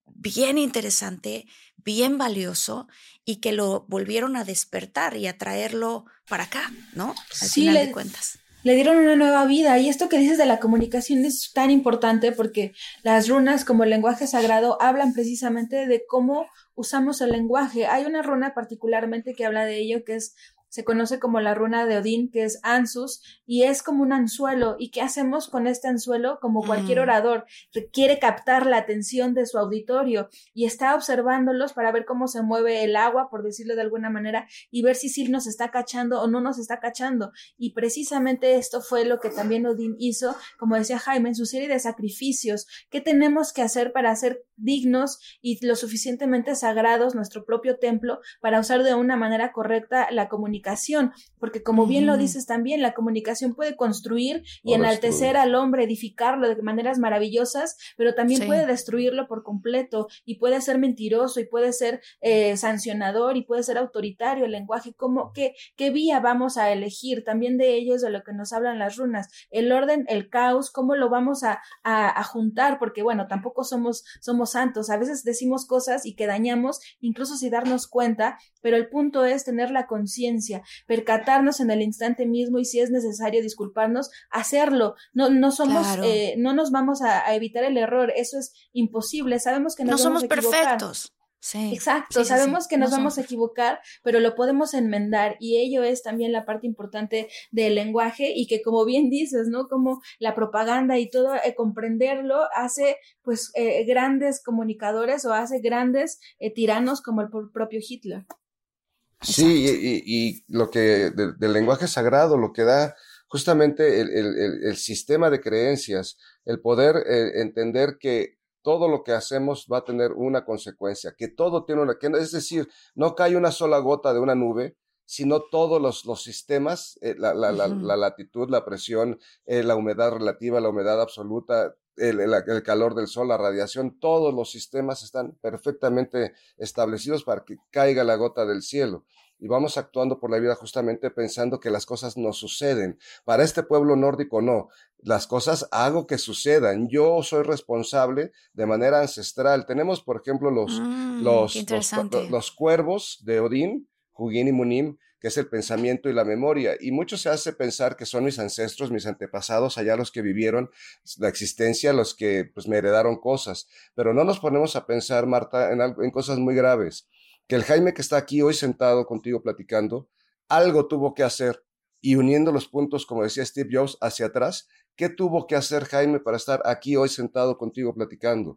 bien interesante, bien valioso y que lo volvieron a despertar y a traerlo para acá, ¿no? Al sí, final le, de cuentas. Le dieron una nueva vida y esto que dices de la comunicación es tan importante porque las runas como el lenguaje sagrado hablan precisamente de cómo usamos el lenguaje. Hay una runa particularmente que habla de ello que es se conoce como la runa de Odín, que es Ansus, y es como un anzuelo. ¿Y qué hacemos con este anzuelo? Como cualquier Mm. orador, quiere captar la atención de su auditorio y está observándolos para ver cómo se mueve el agua, por decirlo de alguna manera, y ver si sí nos está cachando o no nos está cachando. Y precisamente esto fue lo que también Odín hizo, como decía Jaime, en su serie de sacrificios. ¿Qué tenemos que hacer para ser dignos y lo suficientemente sagrados nuestro propio templo para usar de una manera correcta la comunicación? Porque como bien lo dices también, la comunicación puede construir y O enaltecer destruir. al hombre, edificarlo de maneras maravillosas, pero también Sí. puede destruirlo por completo y puede ser mentiroso y puede ser eh, sancionador y puede ser autoritario el lenguaje. ¿Cómo, qué, ¿Qué vía vamos a elegir? También de ellos, de lo que nos hablan las runas. El orden, el caos, ¿cómo lo vamos a, a, a juntar? Porque bueno, tampoco somos, somos santos. A veces decimos cosas y que dañamos, incluso sin darnos cuenta, pero el punto es tener la conciencia, percatarnos en el instante mismo y si es necesario disculparnos, hacerlo. No, no somos, Claro. eh, no nos vamos a, a evitar el error. Eso es imposible. Sabemos que nos No vamos somos a equivocar. perfectos. Sí. Exacto, Sí, sabemos sí. que nos No vamos a equivocar, pero lo podemos enmendar y ello es también la parte importante del lenguaje y que como bien dices, ¿no? Como la propaganda y todo, eh, comprenderlo hace pues eh, grandes comunicadores o hace grandes eh, tiranos como el pro- propio Hitler. Sí, y, y- lo que de- del lenguaje sagrado, lo que da justamente el, el- el- sistema de creencias, el poder eh, entender que todo lo que hacemos va a tener una consecuencia, que todo tiene una, que, es decir, no cae una sola gota de una nube, sino todos los, los sistemas, eh, la, la, la latitud, la presión, eh, la humedad relativa, la humedad absoluta, el, el- el calor del sol, la radiación, todos los sistemas están perfectamente establecidos para que caiga la gota del cielo. Y vamos actuando por la vida justamente pensando que las cosas no suceden. Para este pueblo nórdico no. Las cosas hago que sucedan. Yo soy responsable de manera ancestral. Tenemos, por ejemplo, los, Mm, los, los cuervos de Odín, Hugin y Munim, que es el pensamiento y la memoria. Y mucho se hace pensar que son mis ancestros, mis antepasados, allá los que vivieron la existencia, los que pues me heredaron cosas. Pero no nos ponemos a pensar, Marta, en, en cosas muy graves. Que el Jaime que está aquí hoy sentado contigo platicando, algo tuvo que hacer y uniendo los puntos, como decía Steve Jobs, hacia atrás, ¿qué tuvo que hacer Jaime para estar aquí hoy sentado contigo platicando?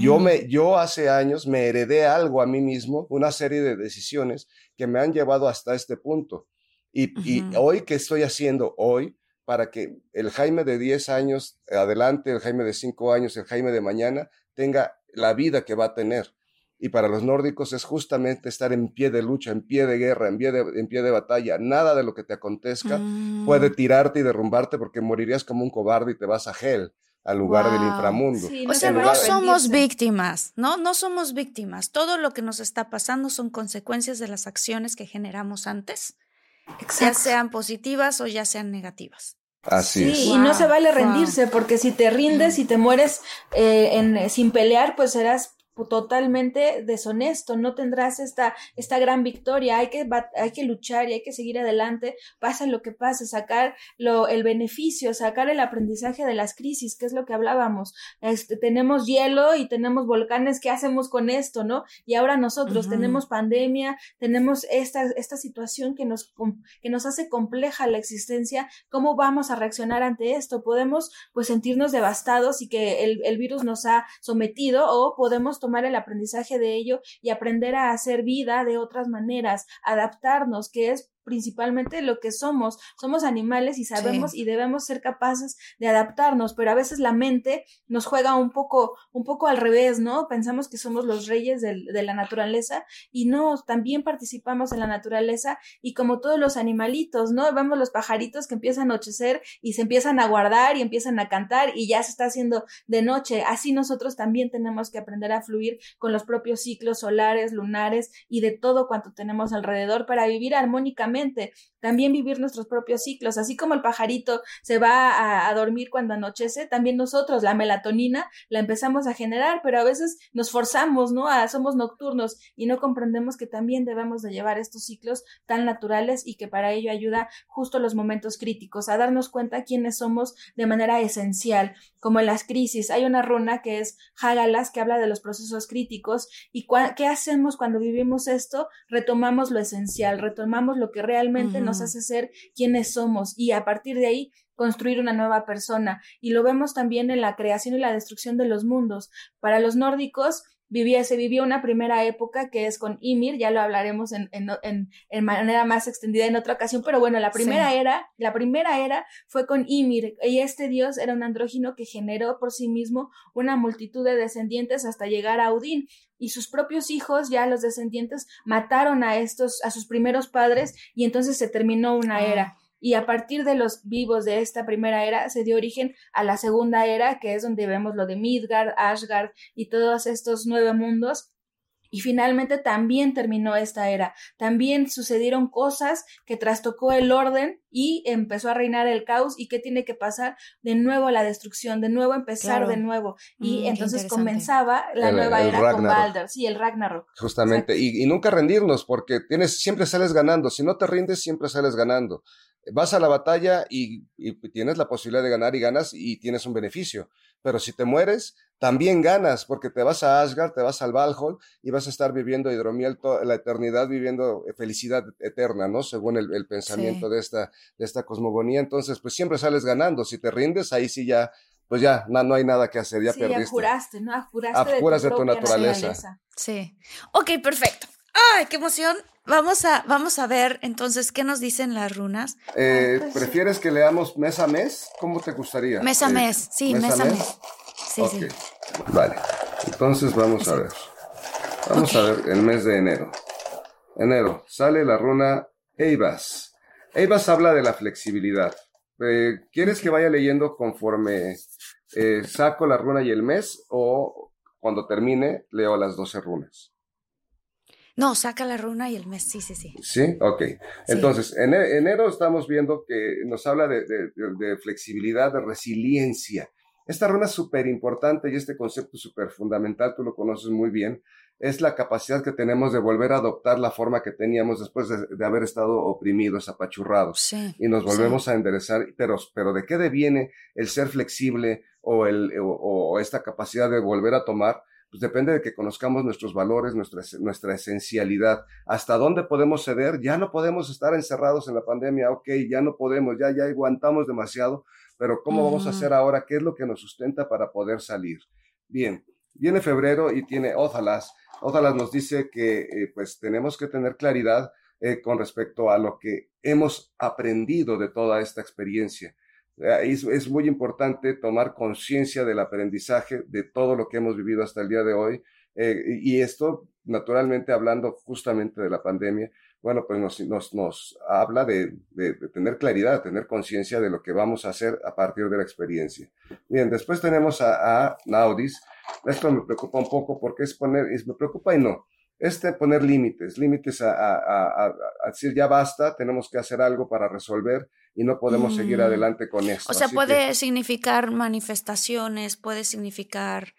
Yo, me, yo hace años me heredé algo a mí mismo, una serie de decisiones que me han llevado hasta este punto. Y, y hoy, ¿qué estoy haciendo hoy para que el Jaime de 10 años adelante, el Jaime de 5 años, el Jaime de mañana, tenga la vida que va a tener? Y para los nórdicos es justamente estar en pie de lucha, en pie de guerra, en pie de, en pie de batalla. Nada de lo que te acontezca Mm. puede tirarte y derrumbarte porque morirías como un cobarde y te vas a Hel, al lugar del inframundo. Sí, O se sea, no somos rendirse. víctimas, ¿no? No somos víctimas. Todo lo que nos está pasando son consecuencias de las acciones que generamos antes, ya sean positivas o ya sean negativas. Así Sí, es. y no Wow, se vale wow. rendirse, porque si te rindes y te mueres eh, en, sin pelear, pues serás totalmente deshonesto, no tendrás esta, esta gran victoria, hay que, hay que luchar y hay que seguir adelante, pasa lo que pase, sacar lo, el beneficio, sacar el aprendizaje de las crisis, que es lo que hablábamos. Este, tenemos hielo y tenemos volcanes, ¿qué hacemos con esto, no? Y ahora nosotros tenemos pandemia, tenemos esta, esta situación que nos, que nos hace compleja la existencia, ¿cómo vamos a reaccionar ante esto? Podemos pues sentirnos devastados y que el, el virus nos ha sometido o podemos tomar el aprendizaje de ello y aprender a hacer vida de otras maneras, adaptarnos, que es principalmente lo que somos. Somos animales y sabemos y debemos ser capaces de adaptarnos, pero a veces la mente nos juega un poco, un poco al revés, ¿no? Pensamos que somos los reyes de, de la naturaleza y no, también participamos en la naturaleza y como todos los animalitos, ¿no? Vemos los pajaritos que empiezan a anochecer y se empiezan a guardar y empiezan a cantar y ya se está haciendo de noche. Así nosotros también tenemos que aprender a fluir con los propios ciclos solares, lunares y de todo cuanto tenemos alrededor para vivir armónicamente también vivir nuestros propios ciclos, así como el pajarito se va a, dormir cuando anochece, también nosotros la melatonina la empezamos a generar, pero a veces nos forzamos, ¿no? A, somos nocturnos y no comprendemos que también debemos de llevar estos ciclos tan naturales y que para ello ayuda justo los momentos críticos, a darnos cuenta quiénes somos de manera esencial, como en las crisis. Hay una runa que es Hagalas que habla de los procesos críticos y qué hacemos cuando vivimos esto, retomamos lo esencial, retomamos lo que realmente nos hace ser quienes somos y a partir de ahí construir una nueva persona. Y lo vemos también en la creación y la destrucción de los mundos. Para los nórdicos, vivía, se vivió una primera época que es con Ymir, ya lo hablaremos en, en, en, manera más extendida en otra ocasión, pero bueno, la primera era, la primera era fue con Ymir, y este dios era un andrógino que generó por sí mismo una multitud de descendientes hasta llegar a Odín, y sus propios hijos, ya los descendientes, mataron a estos, a sus primeros padres, y entonces se terminó una ah. era y a partir de los vivos de esta primera era se dio origen a la segunda era, que es donde vemos lo de Midgard, Asgard y todos estos nueve mundos. Y finalmente también terminó esta era. También sucedieron cosas que trastocó el orden y empezó a reinar el caos. ¿Y qué tiene que pasar? De nuevo la destrucción, de nuevo empezar de nuevo. Y mm, entonces comenzaba la nueva era con Balder. Sí, el Ragnarok. Justamente. Y, y, nunca rendirnos, porque tienes, siempre sales ganando. Si no te rindes, siempre sales ganando vas a la batalla y, tienes la posibilidad de ganar y ganas y tienes un beneficio. Pero si te mueres, también ganas porque te vas a Asgard, te vas al Valhall y vas a estar viviendo hidromiel toda la eternidad, viviendo felicidad eterna, ¿no? Según el, pensamiento de, esta, de esta cosmogonía. Entonces, pues siempre sales ganando. Si te rindes, ahí sí ya pues ya no, no hay nada que hacer, ya sí, perdiste. Juraste, ¿no? Juraste de tu, naturaleza. Sí. Ok, perfecto. ¡Ay, qué emoción! Vamos a, vamos a ver entonces qué nos dicen las runas. Eh, ah, pues ¿Prefieres que leamos mes a mes? ¿Cómo te gustaría? Mes a eh, mes, sí, mes, a mes. Sí, sí. Vale, entonces vamos a ver. Vamos a ver el mes de enero. Enero, sale la runa Eivas. Eivas habla de la flexibilidad. Eh, ¿Quieres que vaya leyendo conforme saco la runa y el mes o cuando termine leo las 12 runas? No, saca la runa y el mes, sí, sí, sí. Sí, ok. Entonces, en e, enero estamos viendo que nos habla de, flexibilidad, de resiliencia. Esta runa es súper importante y este concepto súper fundamental, tú lo conoces muy bien, es la capacidad que tenemos de volver a adoptar la forma que teníamos después de, haber estado oprimidos, apachurrados. Sí, y nos volvemos a enderezar, pero, pero ¿de qué deviene el ser flexible o, el, o esta capacidad de volver a tomar? Pues depende de que conozcamos nuestros valores, nuestra, nuestra esencialidad. ¿Hasta dónde podemos ceder? Ya no podemos estar encerrados en la pandemia, ok, ya no podemos, ya, ya aguantamos demasiado, pero ¿cómo vamos a hacer ahora? ¿Qué es lo que nos sustenta para poder salir? Bien, viene febrero y tiene Ózalas. Ózalas nos dice que eh, pues tenemos que tener claridad eh, con respecto a lo que hemos aprendido de toda esta experiencia. Eh, es, muy importante tomar conciencia del aprendizaje de todo lo que hemos vivido hasta el día de hoy. Eh, y esto, naturalmente, hablando justamente de la pandemia, bueno, pues nos, nos, nos habla de, de, tener claridad, tener conciencia de lo que vamos a hacer a partir de la experiencia. Bien, después tenemos a, a Naudis. Esto me preocupa un poco porque es poner, es, me preocupa y no este poner límites, límites a, a, a, decir ya basta, tenemos que hacer algo para resolver y no podemos seguir mm. adelante con esto. O sea, puede significar manifestaciones, puede significar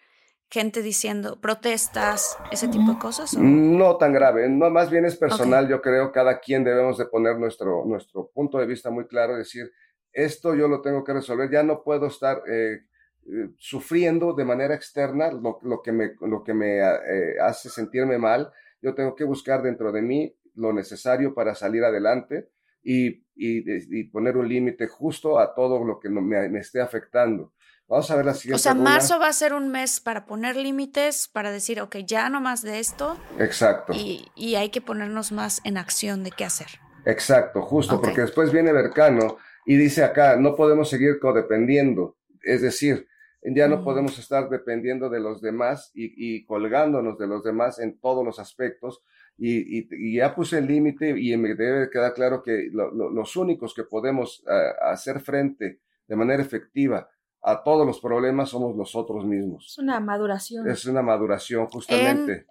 gente diciendo protestas, ese tipo de cosas? No tan grave, no, más bien es personal, yo creo, cada quien debemos de poner nuestro, nuestro punto de vista muy claro, decir, esto yo lo tengo que resolver, ya no puedo estar eh, eh, sufriendo de manera externa lo, que me, lo que me eh, hace sentirme mal, yo tengo que buscar dentro de mí lo necesario para salir adelante y, y, poner un límite justo a todo lo que me, me esté afectando. Vamos a ver la siguiente. O sea, marzo va a ser un mes para poner límites, para decir, ok, ya no más de esto. Exacto. Y, y hay que ponernos más en acción de qué hacer. Exacto, justo, porque después viene Vercano y dice acá, no podemos seguir codependiendo. Es decir, ya no podemos estar dependiendo de los demás y, y, colgándonos de los demás en todos los aspectos. Y, y, ya puse el límite y me debe quedar claro que los únicos que podemos eh, hacer frente de manera efectiva a todos los problemas somos nosotros mismos. Es una maduración. Es una maduración, justamente.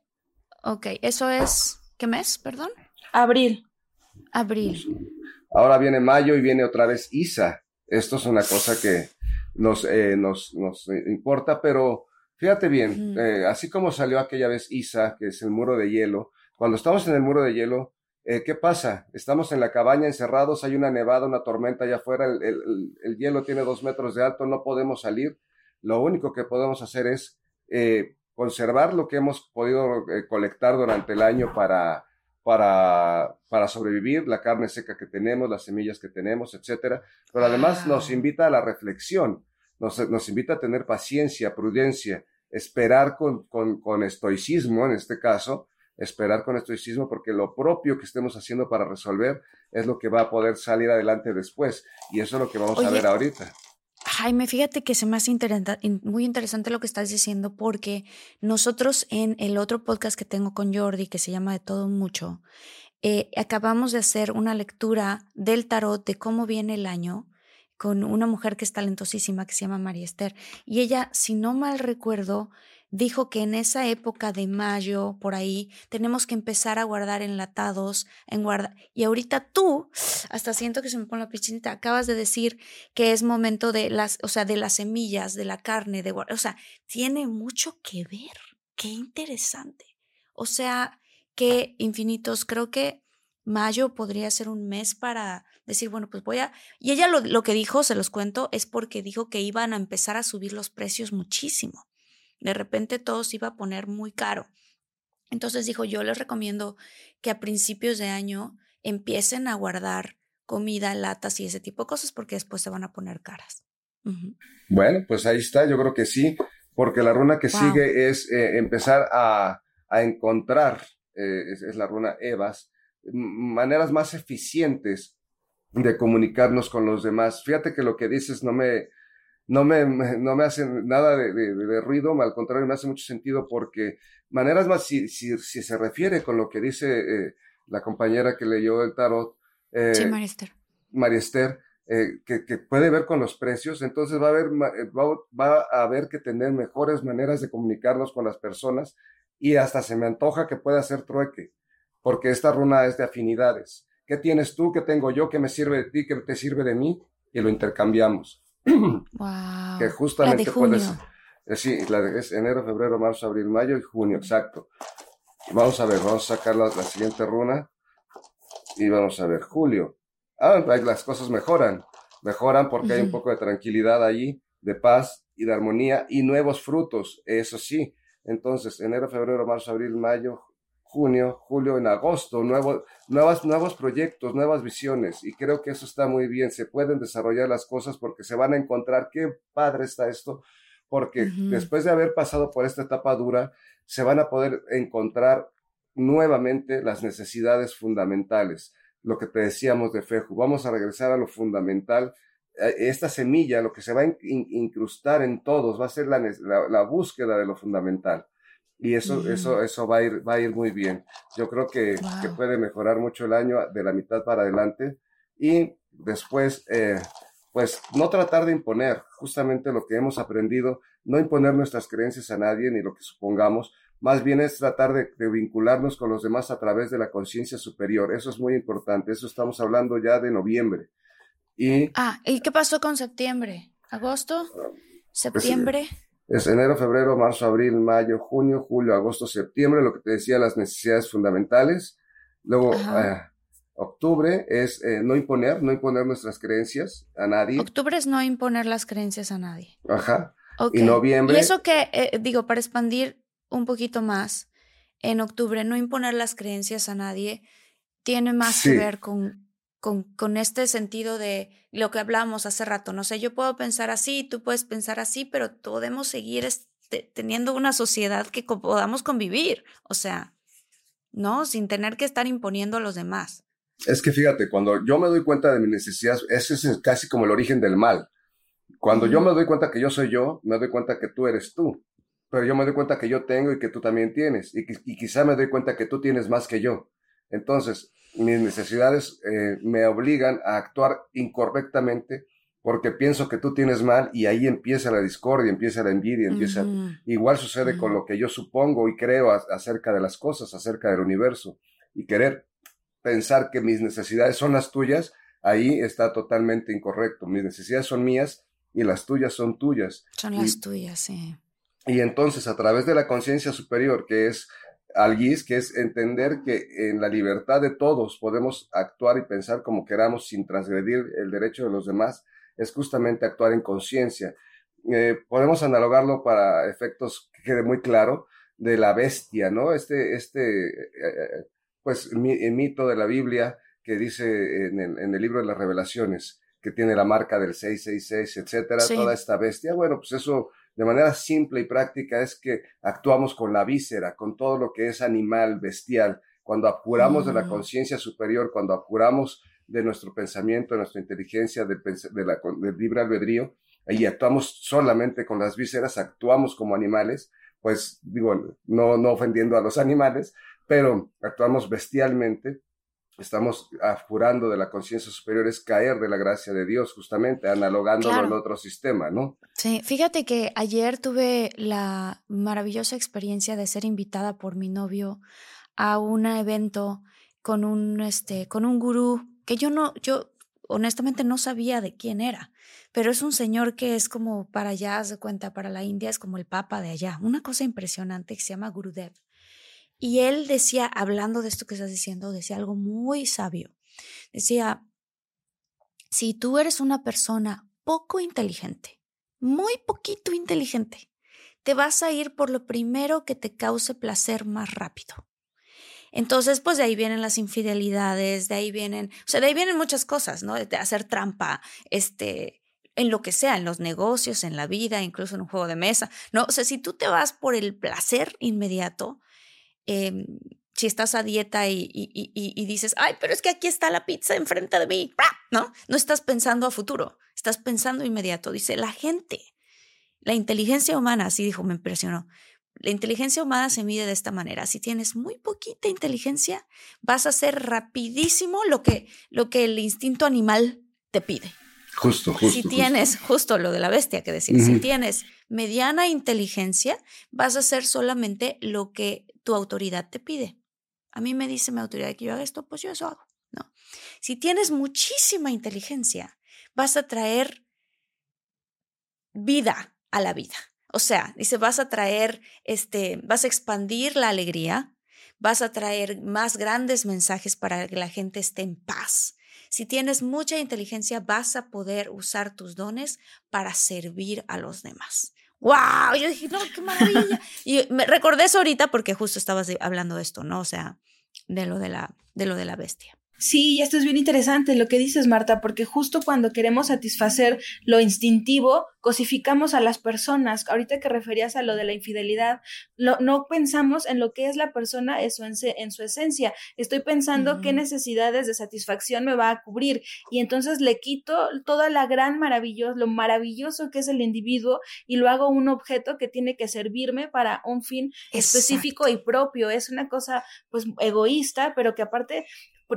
Ok, eso es, ¿qué mes, perdón? Abril. Abril. Ahora viene mayo y viene otra vez Isa. Esto es una cosa que nos, eh, nos, nos importa, pero fíjate bien, eh, así como salió aquella vez Isa, que es el muro de hielo, cuando estamos en el muro de hielo, eh, ¿qué pasa? Estamos en la cabaña encerrados, hay una nevada, una tormenta allá afuera, el, hielo tiene dos metros de alto, no podemos salir. Lo único que podemos hacer es eh, conservar lo que hemos podido eh, colectar durante el año para, para, para sobrevivir, la carne seca que tenemos, las semillas que tenemos, etcétera. Pero además nos invita a la reflexión, nos, nos invita a tener paciencia, prudencia, esperar con, con, con estoicismo en este caso, esperar con estoicismo porque lo propio que estemos haciendo para resolver es lo que va a poder salir adelante después. Y eso es lo que vamos a ver ahorita. Jaime, fíjate que se me hace muy interesante lo que estás diciendo porque nosotros en el otro podcast que tengo con Jordi, que se llama De todo mucho, eh, acabamos de hacer una lectura del tarot de cómo viene el año con una mujer que es talentosísima que se llama María Esther. Y ella, si no mal recuerdo, dijo que en esa época de mayo, por ahí, tenemos que empezar a guardar enlatados, en guarda y ahorita tú, hasta siento que se me pone la pichinita, acabas de decir que es momento de las, o sea, de las semillas, de la carne, de o sea, tiene mucho que ver. Qué interesante. O sea, que infinitos, creo que mayo podría ser un mes para decir, bueno, pues voy a... Y ella lo, lo, que dijo, se los cuento, es porque dijo que iban a empezar a subir los precios muchísimo. De repente todo se iba a poner muy caro. Entonces dijo, yo les recomiendo que a principios de año empiecen a guardar comida, latas y ese tipo de cosas porque después se van a poner caras. Bueno, pues ahí está, yo creo que sí, porque la runa que sigue es eh, empezar a, a encontrar, eh, es, la runa Evas, maneras más eficientes de comunicarnos con los demás. Fíjate que lo que dices no me, no me, no me hace nada de, de, ruido, al contrario, me hace mucho sentido porque maneras más, si, si, si se refiere con lo que dice eh, la compañera que leyó el tarot, eh, sí, eh, que, que, puede ver con los precios, entonces va a, haber, va, va a haber que tener mejores maneras de comunicarnos con las personas y hasta se me antoja que pueda hacer trueque, porque esta runa es de afinidades. ¿Qué tienes tú? ¿Qué tengo yo? ¿Qué me sirve de ti? ¿Qué te sirve de mí? Y lo intercambiamos. Wow. Que justamente puede ser. Eh, sí, la de, es enero, febrero, marzo, abril, mayo y junio, exacto. Vamos a ver, vamos a sacar la, siguiente runa. Y vamos a ver, julio. Ah, las cosas mejoran. Mejoran porque hay un poco de tranquilidad allí, de paz y de armonía y nuevos frutos, eso sí. Entonces, enero, febrero, marzo, abril, mayo, junio, julio, en agosto, nuevos, nuevas, nuevos proyectos, nuevas visiones. Y creo que eso está muy bien. Se pueden desarrollar las cosas porque se van a encontrar qué padre está esto, porque después de haber pasado por esta etapa dura, se van a poder encontrar nuevamente las necesidades fundamentales. Lo que te decíamos de Feju, vamos a regresar a lo fundamental. Eh, esta semilla, lo que se va a incrustar en todos, va a ser la, la búsqueda de lo fundamental y eso, eso, eso va a ir, va a ir muy bien. Yo creo que, que, puede mejorar mucho el año de la mitad para adelante y después, eh, pues no tratar de imponer justamente lo que hemos aprendido, no imponer nuestras creencias a nadie ni lo que supongamos, más bien es tratar de, de vincularnos con los demás a través de la conciencia superior. Eso es muy importante. Eso estamos hablando ya de noviembre. Y, ah, ¿y qué pasó con septiembre? ¿Agosto? Pues, ¿Septiembre? Es enero, febrero, marzo, abril, mayo, junio, julio, agosto, septiembre, lo que te decía, las necesidades fundamentales. Luego, eh, octubre es eh, no imponer, no imponer nuestras creencias a nadie. Octubre es no imponer las creencias a nadie. Ajá. Y noviembre. Y eso que, eh, digo, para expandir un poquito más, en octubre no imponer las creencias a nadie tiene más que ver con, con, con, este sentido de lo que hablamos hace rato. No sé, yo puedo pensar así, tú puedes pensar así, pero podemos seguir este, teniendo una sociedad que podamos convivir. O sea, ¿no? Sin tener que estar imponiendo a los demás. Es que fíjate, cuando yo me doy cuenta de mis necesidades, ese es casi como el origen del mal. Cuando yo me doy cuenta que yo soy yo, me doy cuenta que tú eres tú. Pero yo me doy cuenta que yo tengo y que tú también tienes. Y, y quizá me doy cuenta que tú tienes más que yo. Entonces, mis necesidades eh, me obligan a actuar incorrectamente porque pienso que tú tienes mal y ahí empieza la discordia, empieza la envidia, empieza... Igual sucede con lo que yo supongo y creo acerca de las cosas, acerca del universo. Y querer pensar que mis necesidades son las tuyas, ahí está totalmente incorrecto. Mis necesidades son mías y las tuyas son tuyas. Son las tuyas, sí. Y entonces, a través de la conciencia superior, que es Alguis, que es entender que en la libertad de todos podemos actuar y pensar como queramos sin transgredir el derecho de los demás, es justamente actuar en conciencia. Eh, podemos analogarlo para efectos que quede muy claro de la bestia, ¿no? Este, este, eh, eh, pues, mito de la Biblia que dice en el, libro de las revelaciones, que tiene la marca del 666, etcétera, toda esta bestia. Bueno, pues eso de manera simple y práctica es que actuamos con la víscera, con todo lo que es animal, bestial. Cuando apuramos de la mm. conciencia superior, cuando apuramos de nuestro pensamiento, de nuestra inteligencia, de, la, del libre albedrío, y actuamos solamente con las vísceras, actuamos como animales, pues digo, no, no ofendiendo a los animales, pero actuamos bestialmente, estamos apurando de la conciencia superior, es caer de la gracia de Dios, justamente, analogándolo al otro sistema, ¿no? Sí, fíjate que ayer tuve la maravillosa experiencia de ser invitada por mi novio a un evento con un, este, con un gurú que yo no, yo honestamente no sabía de quién era, pero es un señor que es como para allá, de cuenta, para la India es como el papa de allá, una cosa impresionante que se llama Gurudev. Y él decía, hablando de esto que estás diciendo, decía algo muy sabio. Decía, si tú eres una persona poco inteligente, muy poquito inteligente, te vas a ir por lo primero que te cause placer más rápido. Entonces, pues de ahí vienen las infidelidades, de ahí vienen, o sea, de ahí vienen muchas cosas, ¿no? De hacer trampa, este, en lo que sea, en los negocios, en la vida, incluso en un juego de mesa, ¿no? O sea, si tú te vas por el placer inmediato, Em, si estás a dieta y, y, dices, ay, pero es que aquí está la pizza enfrente de mí, ¿no? No estás pensando a futuro, estás pensando inmediato. Dice, la gente, la inteligencia humana, así dijo, me impresionó. La inteligencia humana se mide de esta manera. Si tienes muy poquita inteligencia, vas a hacer rapidísimo lo que, lo que el instinto animal te pide. Justo, justo. Si tienes, justo lo de la bestia que decía, si tienes mediana inteligencia, vas a hacer solamente lo que tu autoridad te pide. A mí me dice mi autoridad que yo haga esto, pues yo eso hago. No. Si tienes muchísima inteligencia, vas a traer vida a la vida. O sea, dice, vas a traer, este, vas a expandir la alegría, vas a traer más grandes mensajes para que la gente esté en paz. Si tienes mucha inteligencia, vas a poder usar tus dones para servir a los demás. ¡Wow! Yo dije, no, qué maravilla. y me recordé eso ahorita porque justo estabas hablando de esto, ¿no? O sea, de lo de la, de lo de la bestia. Sí, esto es bien interesante lo que dices, Marta, porque justo cuando queremos satisfacer lo instintivo, cosificamos a las personas. Ahorita que referías a lo de la infidelidad, no pensamos en lo que es la persona en su, en su esencia. Estoy pensando qué necesidades de satisfacción me va a cubrir y entonces le quito toda la gran maravilloso, lo maravilloso que es el individuo y lo hago un objeto que tiene que servirme para un fin específico y propio. Es una cosa pues egoísta, pero que aparte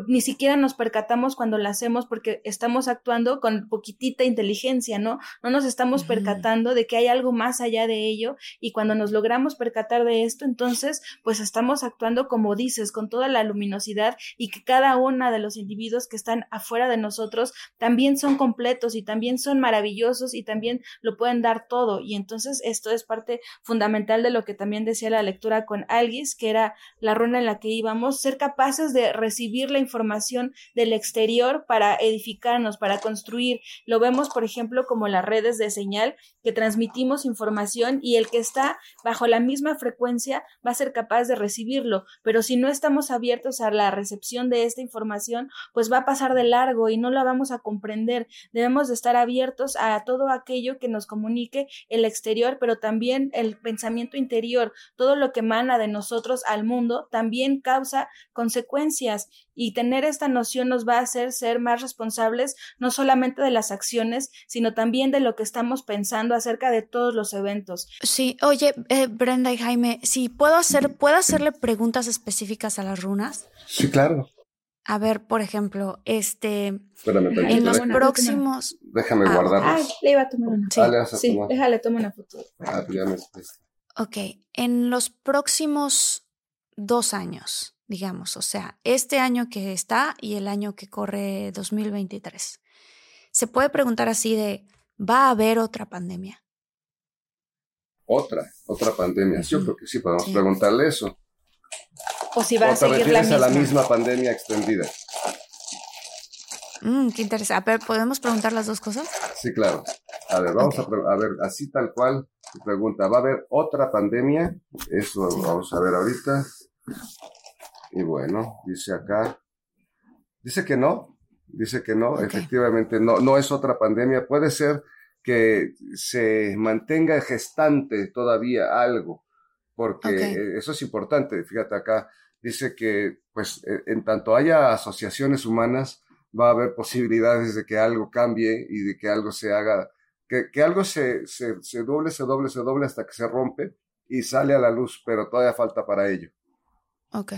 ni siquiera nos percatamos cuando la hacemos porque estamos actuando con poquitita inteligencia, ¿no? No nos estamos percatando de que hay algo más allá de ello y cuando nos logramos percatar de esto, entonces pues estamos actuando como dices, con toda la luminosidad y que cada uno de los individuos que están afuera de nosotros también son completos y también son maravillosos y también lo pueden dar todo y entonces esto es parte fundamental de lo que también decía la lectura con Alguis, que era la runa en la que íbamos, ser capaces de recibir la información del exterior para edificarnos, para construir. Lo vemos, por ejemplo, como las redes de señal que transmitimos información y el que está bajo la misma frecuencia va a ser capaz de recibirlo, pero si no estamos abiertos a la recepción de esta información, pues va a pasar de largo y no la vamos a comprender. Debemos de estar abiertos a todo aquello que nos comunique el exterior, pero también el pensamiento interior, todo lo que emana de nosotros al mundo, también causa consecuencias y tener esta noción nos va a hacer ser más responsables no solamente de las acciones, sino también de lo que estamos pensando acerca de todos los eventos. Sí, oye, eh, Brenda y Jaime, si puedo hacer, ¿puedo hacerle preguntas específicas a las runas? Sí, claro. A ver, por ejemplo, este, Espérame, en los déjame, próximos, déjame Ah, guardarlos. Ay, le iba a tomar una. Sí. Ah, le vas a Sí, tomar. déjale, toma una foto. Ah, ya me- ok, en los próximos dos años, digamos, o sea, este año que está y el año que corre 2023, se puede preguntar así de, ¿va a haber otra pandemia? Otra, otra pandemia. Yo creo que sí, podemos Sí. preguntarle eso. O si va ¿O a te seguir la misma. a la misma pandemia extendida? Mm, qué interesante. A ver, ¿podemos preguntar las dos cosas? Sí, claro. A ver, vamos Ok. a, a ver, así tal cual, pregunta, ¿va a haber otra pandemia? Eso vamos a ver ahorita. Y bueno, dice acá, dice que no, dice que no, efectivamente no, no es otra pandemia, puede ser que se mantenga gestante todavía algo, porque eh, eso es importante, fíjate acá, dice que pues eh, en tanto haya asociaciones humanas, va a haber posibilidades de que algo cambie y de que algo se haga, que, que algo se, se, se doble, se doble, se doble hasta que se rompe y sale a la luz, pero todavía falta para ello. Ok.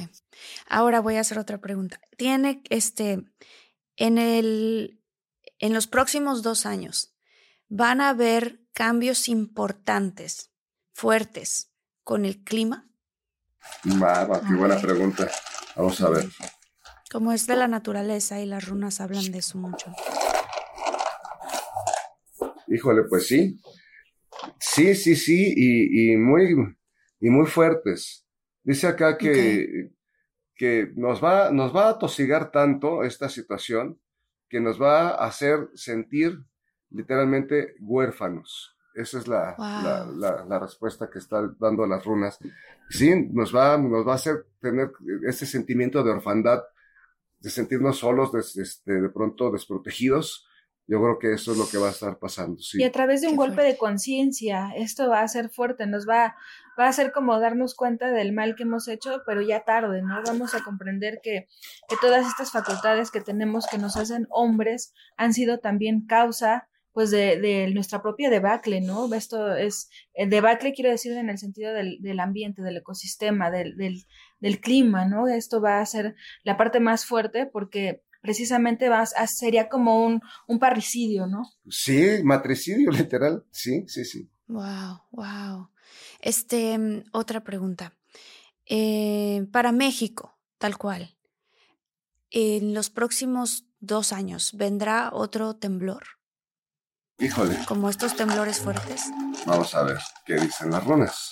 Ahora voy a hacer otra pregunta. Tiene este, en el, en los próximos dos años, ¿van a haber cambios importantes, fuertes, con el clima? Va, va, qué buena pregunta. Vamos a ver. Como es de la naturaleza y las runas hablan de eso mucho. Híjole, pues sí. Sí, sí, sí, y, y muy, y muy fuertes. Dice acá que, que nos va, nos va a tosigar tanto esta situación que nos va a hacer sentir literalmente huérfanos. Esa es la, Wow. la, la, la respuesta que está dando las runas. Sí, nos va, nos va a hacer tener ese sentimiento de orfandad, de sentirnos solos, des- este, de pronto desprotegidos. Yo creo que eso es lo que va a estar pasando. Sí. Y a través de un Qué golpe fuerte. de conciencia, esto va a ser fuerte, nos va, va a ser como darnos cuenta del mal que hemos hecho, pero ya tarde, ¿no? Vamos a comprender que, que todas estas facultades que tenemos que nos hacen hombres han sido también causa pues de, de nuestra propia debacle, ¿no? Esto es, el debacle quiero decir en el sentido del, del ambiente, del ecosistema, del, del, del clima, ¿no? Esto va a ser la parte más fuerte porque precisamente va a, sería como un, un parricidio, ¿no? Sí, matricidio literal. Sí, sí, sí. Wow, wow. Este, mm, otra pregunta. Eh, para México, tal cual, en los próximos dos años, ¿vendrá otro temblor? Híjole, Como estos temblores fuertes. vamos a ver qué dicen las runas.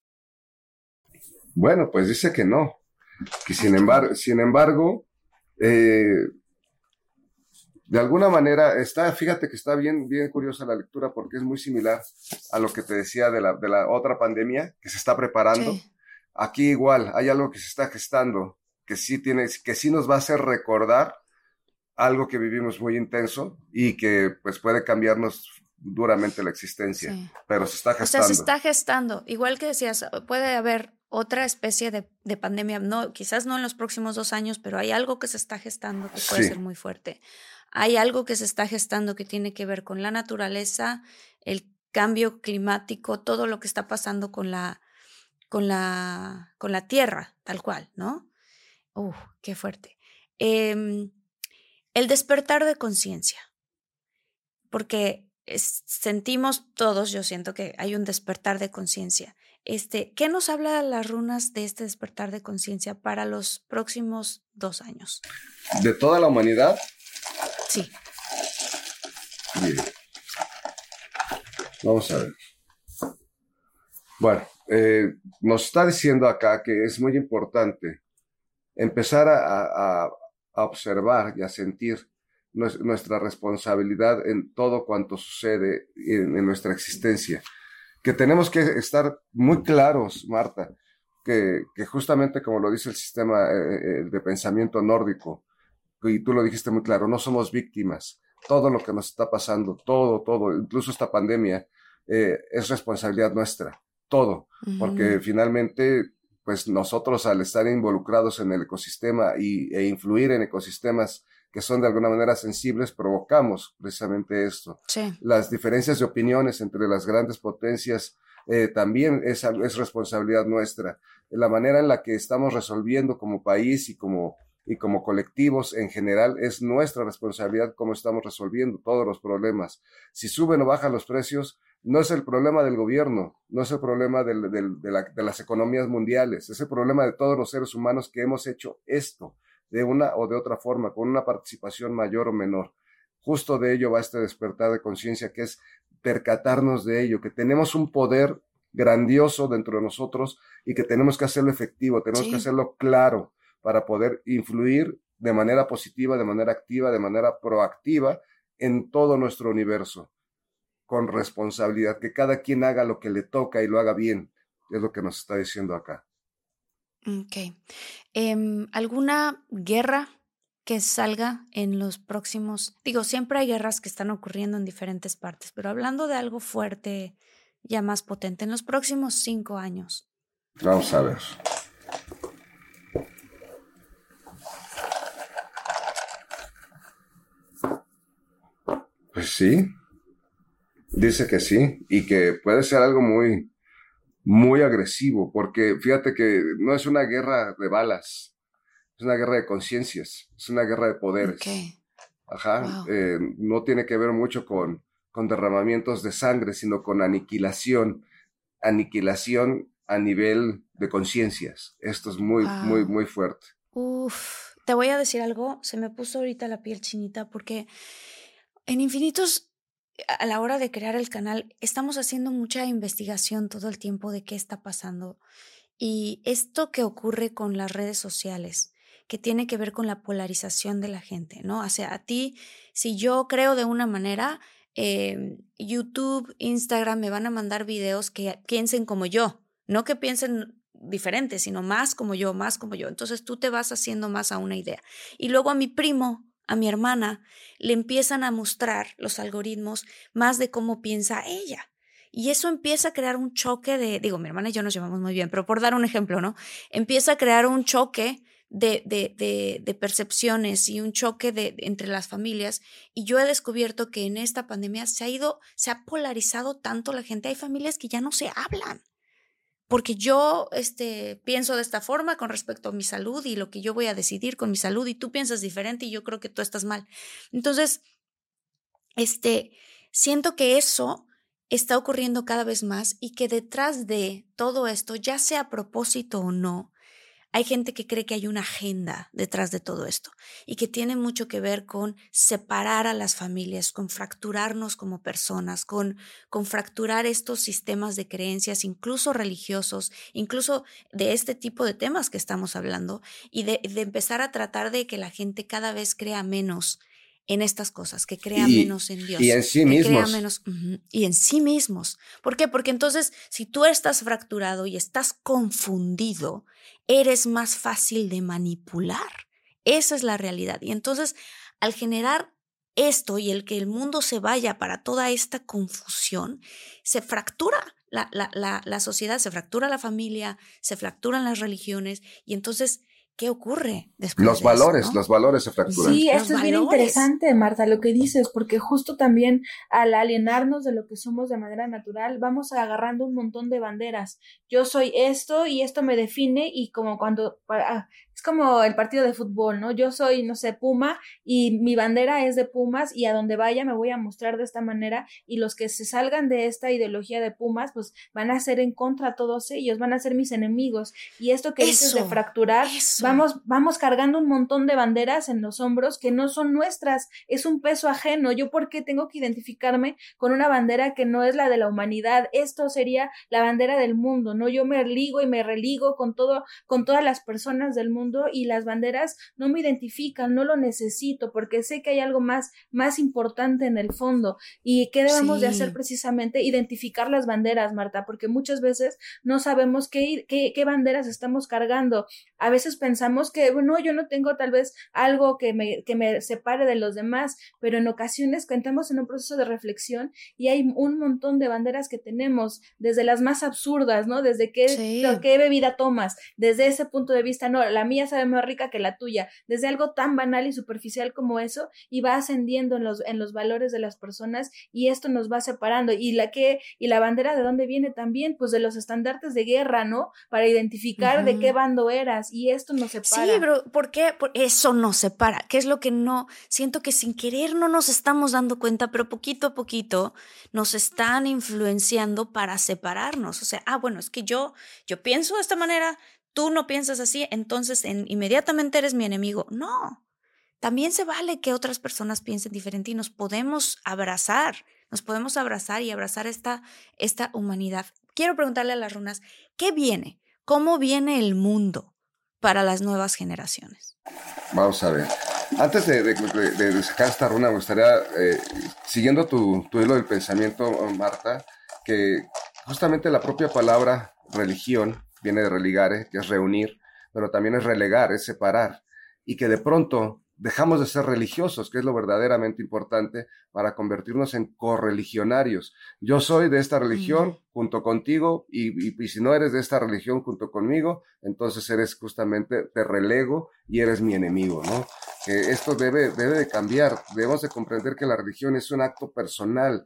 Bueno, pues dice que no, que sin embargo, sin embargo, eh, de alguna manera está, fíjate que está bien, bien curiosa la lectura porque es muy similar a lo que te decía de la, de la otra pandemia que se está preparando. Sí. Aquí igual hay algo que se está gestando, que sí tiene, que sí nos va a hacer recordar algo que vivimos muy intenso y que pues puede cambiarnos duramente la existencia, Sí. pero se está O sea, gestando. se está gestando. Igual que decías, puede haber otra especie de, de pandemia, no, quizás no en los próximos dos años, pero hay algo que se está gestando que puede Sí. ser muy fuerte. Hay algo que se está gestando que tiene que ver con la naturaleza, el cambio climático, todo lo que está pasando con la, con la, con la tierra, tal cual, ¿no? Uf, qué fuerte. Em, el despertar de conciencia, porque es- sentimos todos, yo siento que hay un despertar de conciencia. Este, ¿Qué nos habla las runas de este despertar de conciencia para los próximos dos años? De toda la humanidad, Sí, Bien. Vamos a ver. Bueno, eh, nos está diciendo acá que es muy importante empezar a, a- a observar y a sentir nues- nuestra responsabilidad en todo cuanto sucede en, en nuestra existencia. Que tenemos que estar muy claros, Marta, que, que justamente como lo dice el sistema eh, eh, de pensamiento nórdico, y tú lo dijiste muy claro, no somos víctimas. Todo lo que nos está pasando, todo, todo, incluso esta pandemia, eh, es responsabilidad nuestra, todo, porque finalmente, pues nosotros al estar involucrados en el ecosistema y, e influir en ecosistemas que son de alguna manera sensibles, provocamos precisamente esto sí, las diferencias de opiniones entre las grandes potencias eh, también es, responsabilidad nuestra. La manera en la que estamos resolviendo como país y como, y como colectivos en general es nuestra responsabilidad cómo estamos resolviendo todos los problemas. Si suben o bajan los precios, no es el problema del gobierno, no es el problema del- del- de, la- de las economías mundiales, es el problema de todos los seres humanos que hemos hecho esto de una o de otra forma, con una participación mayor o menor. Justo de ello va este despertar de conciencia, que es percatarnos de ello, que tenemos un poder grandioso dentro de nosotros y que tenemos que hacerlo efectivo, tenemos Sí. que hacerlo claro para poder influir de manera positiva, de manera activa, de manera proactiva en todo nuestro universo, con responsabilidad, que cada quien haga lo que le toca y lo haga bien, es lo que nos está diciendo acá. Ok. Em, ¿Alguna guerra que salga en los próximos? Digo, siempre hay guerras que están ocurriendo en diferentes partes, pero hablando de algo fuerte, ya más potente, en los próximos cinco años. Vamos a ver. Pues sí, dice que sí, y que puede ser algo muy, muy agresivo, porque fíjate que no es una guerra de balas, es una guerra de conciencias, es una guerra de poderes. Ajá, Wow. eh, no tiene que ver mucho con, con derramamientos de sangre, sino con aniquilación, aniquilación a nivel de conciencias. Esto es muy, muy, muy fuerte. Uf, te voy a decir algo, se me puso ahorita la piel chinita porque en Infinitos, a la hora de crear el canal, estamos haciendo mucha investigación todo el tiempo de qué está pasando. Y esto que ocurre con las redes sociales, que tiene que ver con la polarización de la gente, ¿no? O sea, a ti, si yo creo de una manera, eh, YouTube, Instagram me van a mandar videos que piensen como yo, no que piensen diferente, sino más como yo, más como yo. Entonces tú te vas haciendo más a una idea. Y luego a mi primo, a mi hermana, le empiezan a mostrar los algoritmos más de cómo piensa ella. Y eso empieza a crear un choque de, digo, mi hermana y yo nos llevamos muy bien, pero por dar un ejemplo, ¿no? Empieza a crear un choque de, de, de, percepciones y un choque de, entre las familias. Y yo he descubierto que en esta pandemia se ha ido, se ha polarizado tanto la gente. Hay familias que ya no se hablan porque yo este, pienso de esta forma con respecto a mi salud y lo que yo voy a decidir con mi salud y tú piensas diferente y yo creo que tú estás mal. Entonces, este, siento que eso está ocurriendo cada vez más y que detrás de todo esto, ya sea a propósito o no, hay gente que cree que hay una agenda detrás de todo esto y que tiene mucho que ver con separar a las familias, con fracturarnos como personas, con, con fracturar estos sistemas de creencias, incluso religiosos, incluso de este tipo de temas que estamos hablando, y de, de empezar a tratar de que la gente cada vez crea menos en estas cosas, que crea menos en Dios. Y en sí mismos. menos, y en sí mismos. ¿Por qué? Porque entonces, si tú estás fracturado y estás confundido, eres más fácil de manipular. Esa es la realidad. Y entonces, al generar esto y el que el mundo se vaya para toda esta confusión, se fractura la, la, la sociedad, se fractura la familia, se fracturan las religiones y entonces ¿Qué ocurre después? Los valores, los valores se fracturan. Sí, esto es bien interesante, Marta, lo que dices, porque justo también al alienarnos de lo que somos de manera natural, vamos agarrando un montón de banderas. Yo soy esto y esto me define y como cuando ah, es como el partido de fútbol, ¿no? Yo soy, no sé, Puma y mi bandera es de Pumas y a donde vaya me voy a mostrar de esta manera y los que se salgan de esta ideología de Pumas, pues van a ser en contra a todos ellos, van a ser mis enemigos. Y esto que dices de fracturar, vamos, vamos cargando un montón de banderas en los hombros que no son nuestras, es un peso ajeno. Yo por qué tengo que identificarme con una bandera que no es la de la humanidad, esto sería la bandera del mundo, ¿no? Yo me ligo y me religo con todo, con todas las personas del mundo y las banderas no me identifican, no lo necesito porque sé que hay algo más, más importante en el fondo. ¿Y qué debemos de hacer precisamente? Identificar las banderas, Marta, porque muchas veces no sabemos qué, qué, qué banderas estamos cargando. A veces pensamos que, bueno, yo no tengo tal vez algo que me, que me separe de los demás, pero en ocasiones cuentamos en un proceso de reflexión y hay un montón de banderas que tenemos, desde las más absurdas, ¿no? Desde qué, qué bebida tomas, desde ese punto de vista, no, la mía sabe más rica que la tuya, desde algo tan banal y superficial como eso, y va ascendiendo en los, en los valores de las personas, y esto nos va separando. Y la que, y la bandera de dónde viene también, pues de los estandartes de guerra, ¿no? Para identificar de qué bando eras, y esto nos separa. Sí, pero ¿por qué? eso nos separa. ¿Qué es lo que no? Siento que sin querer no nos estamos dando cuenta, pero poquito a poquito nos están influenciando para separarnos. O sea, ah, bueno, es que yo, yo pienso de esta manera, tú no piensas así, entonces inmediatamente eres mi enemigo. No, también se vale que otras personas piensen diferente y nos podemos abrazar, nos podemos abrazar y abrazar esta, esta humanidad. Quiero preguntarle a las runas, ¿qué viene? ¿Cómo viene el mundo para las nuevas generaciones? Vamos a ver. Antes de, sacar esta runa, me gustaría, eh, siguiendo tu, tu hilo del pensamiento, Marta, que justamente la propia palabra religión viene de religare, que es reunir, pero también es relegar, es separar, y que de pronto dejamos de ser religiosos, que es lo verdaderamente importante para convertirnos en correligionarios. Yo soy de esta religión junto contigo y, y, si no eres de esta religión junto conmigo, entonces eres justamente, te relego y eres mi enemigo, ¿no? Que esto debe, debe de cambiar, debemos de comprender que la religión es un acto personal,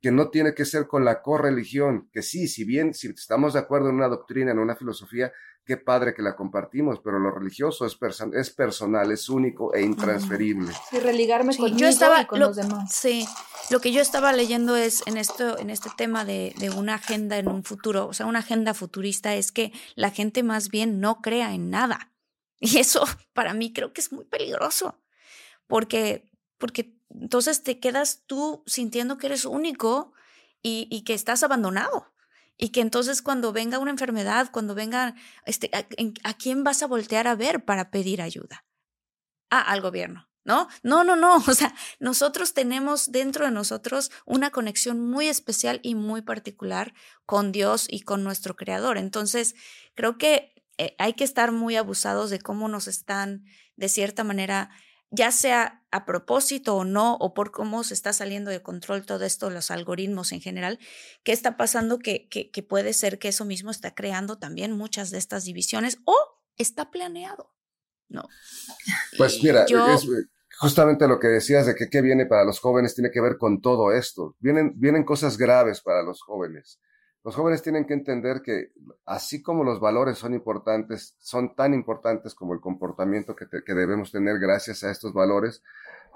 que no tiene que ser con la correligión, que sí, si bien si estamos de acuerdo en una doctrina, en una filosofía, qué padre que la compartimos, pero lo religioso es, es personal, es único e intransferible. Y religarme con yo estaba, con los demás. Sí, lo que yo estaba leyendo es en esto, en este tema de, de una agenda en un futuro, o sea, una agenda futurista es que la gente más bien no crea en nada. Y eso para mí creo que es muy peligroso, porque, porque entonces te quedas tú sintiendo que eres único y, que estás abandonado. Y que entonces cuando venga una enfermedad, cuando venga, este, a, quién vas a voltear a ver para pedir ayuda? Ah, al gobierno. ¿No? No, no, no. O sea, nosotros tenemos dentro de nosotros una conexión muy especial y muy particular con Dios y con nuestro Creador. Entonces, creo que eh, hay que estar muy abusados de cómo nos están, de cierta manera, ya sea a propósito o no, o por cómo se está saliendo de control todo esto, los algoritmos en general, ¿qué está pasando? Que, que, puede ser que eso mismo está creando también muchas de estas divisiones o está planeado. No. Pues mira, es justamente lo que decías de que qué viene para los jóvenes tiene que ver con todo esto. Vienen, vienen cosas graves para los jóvenes. Los jóvenes tienen que entender que así como los valores son importantes, son tan importantes como el comportamiento que, debemos tener gracias a estos valores,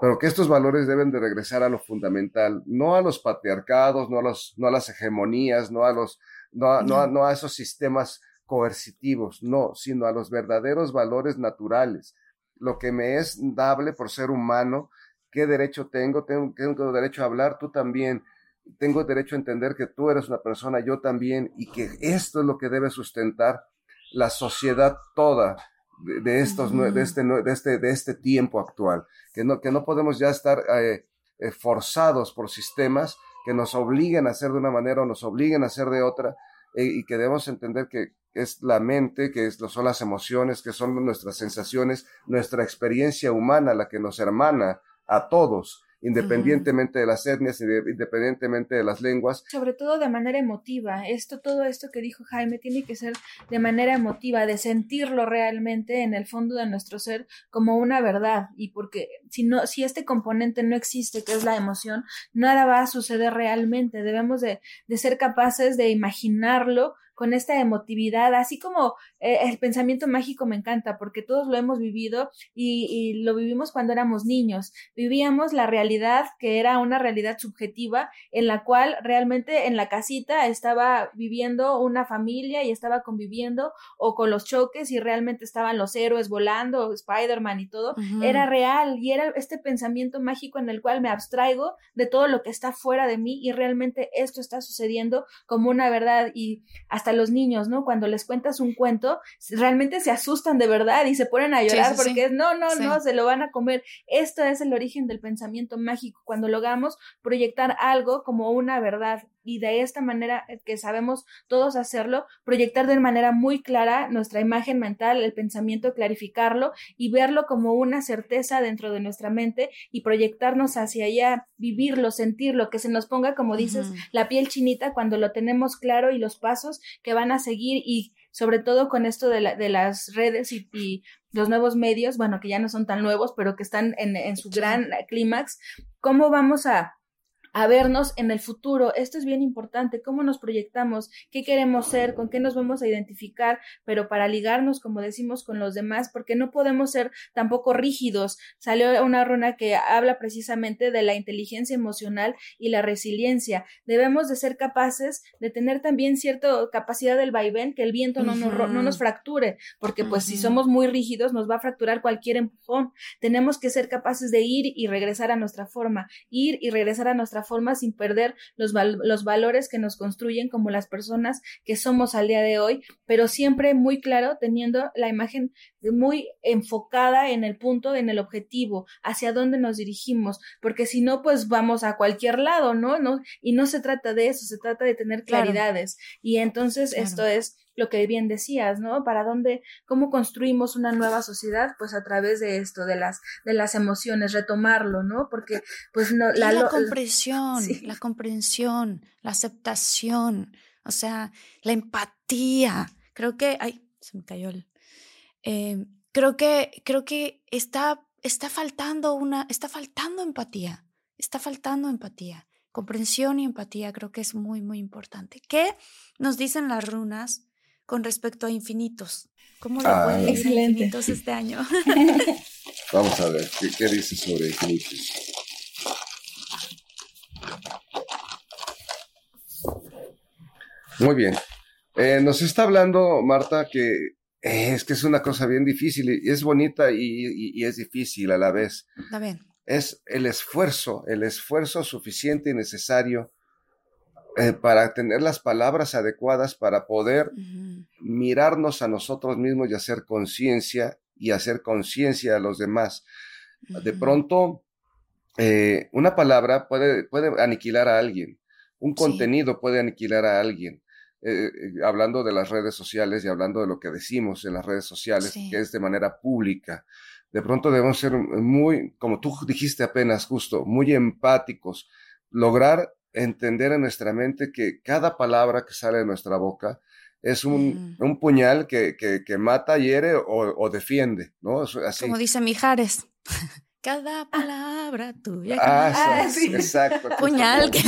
pero que estos valores deben de regresar a lo fundamental, no a los patriarcados, no a, los, no a las hegemonías, no a, los, no a, no. no a esos sistemas coercitivos, no, sino a los verdaderos valores naturales. Lo que me es dable por ser humano, qué derecho tengo, tengo, tengo derecho a hablar, tú también, tengo derecho a entender que tú eres una persona, yo también, y que esto es lo que debe sustentar la sociedad toda de, estos, de, este, de, este, de este tiempo actual, que no, que no podemos ya estar eh, eh, forzados por sistemas que nos obliguen a hacer de una manera o nos obliguen a hacer de otra, eh, y que debemos entender que es la mente, que es, son las emociones, que son nuestras sensaciones, nuestra experiencia humana la que nos hermana a todos independientemente de las etnias, independientemente de las lenguas. Sobre todo de manera emotiva. Esto, todo esto que dijo Jaime, tiene que ser de manera emotiva, de sentirlo realmente en el fondo de nuestro ser como una verdad. Y porque si no, si este componente no existe, que es la emoción, nada va a suceder realmente. Debemos de, de ser capaces de imaginarlo con esta emotividad, así como eh, el pensamiento mágico me encanta porque todos lo hemos vivido y, lo vivimos cuando éramos niños. Vivíamos la realidad que era una realidad subjetiva en la cual realmente en la casita estaba viviendo una familia y estaba conviviendo o con los choques y realmente estaban los héroes volando, Spider-Man y todo. Era real y era este pensamiento mágico en el cual me abstraigo de todo lo que está fuera de mí y realmente esto está sucediendo como una verdad y hasta los niños, ¿no? Cuando les cuentas un cuento, realmente se asustan de verdad y se ponen a llorar porque es, no, no, no, se lo van a comer. Esto es el origen del pensamiento mágico, cuando logramos proyectar algo como una verdad y de esta manera eh, que sabemos todos hacerlo, proyectar de manera muy clara nuestra imagen mental, el pensamiento, clarificarlo y verlo como una certeza dentro de nuestra mente y proyectarnos hacia allá, vivirlo, sentirlo, que se nos ponga, como dices, la piel chinita cuando lo tenemos claro y los pasos que van a seguir y sobre todo con esto de, de las redes y, los nuevos medios, bueno, que ya no son tan nuevos, pero que están en, en su gran clímax, ¿cómo vamos a a vernos en el futuro. Esto es bien importante, cómo nos proyectamos, qué queremos ser, con qué nos vamos a identificar, pero para ligarnos, como decimos, con los demás, porque no podemos ser tampoco rígidos. Salió una runa que habla precisamente de la inteligencia emocional y la resiliencia. Debemos de ser capaces de tener también cierta capacidad del vaivén, que el viento no, no, nos fracture, porque pues si somos muy rígidos nos va a fracturar cualquier empujón. Tenemos que ser capaces de ir y regresar a nuestra forma, ir y regresar a nuestra forma sin perder los, los valores que nos construyen como las personas que somos al día de hoy, pero siempre muy claro, teniendo la imagen muy enfocada en el punto, en el objetivo, hacia dónde nos dirigimos, porque si no, pues vamos a cualquier lado, ¿no? ¿no? Y no se trata de eso, se trata de tener claridades. Y entonces esto es lo que bien decías, ¿no? ¿Para dónde, cómo construimos una nueva sociedad? Pues a través de esto, de las, de las emociones, retomarlo, ¿no? Porque, pues no, la, la comprensión, la comprensión, la aceptación, o sea, la empatía. Creo que, ay, se me cayó el, eh, creo que, creo que está, está faltando una, está faltando empatía, está faltando empatía. Comprensión y empatía creo que es muy, muy importante. ¿Qué nos dicen las runas con respecto a infinitos. ¿Cómo le puede ir infinitos este año? Vamos a ver, ¿qué, dice sobre infinitos? Muy bien. Eh, nos está hablando, Marta, que eh, es que es una cosa bien difícil y es bonita y, y, es difícil a la vez. Está bien. Es el esfuerzo, el esfuerzo suficiente y necesario eh, para tener las palabras adecuadas para poder mirarnos a nosotros mismos y hacer conciencia y hacer conciencia a los demás. De pronto, eh, una palabra puede, puede aniquilar a alguien, un contenido puede aniquilar a alguien. Eh, hablando de las redes sociales y hablando de lo que decimos en las redes sociales, que es de manera pública. De pronto debemos ser muy, como tú dijiste apenas justo, muy empáticos, lograr entender en nuestra mente que cada palabra que sale de nuestra boca es un, un puñal que, que, que, mata, hiere o, o defiende, ¿no? Así. Como dice Mijares. Cada palabra tuya. Ah, ah sí. exacto. Puñal.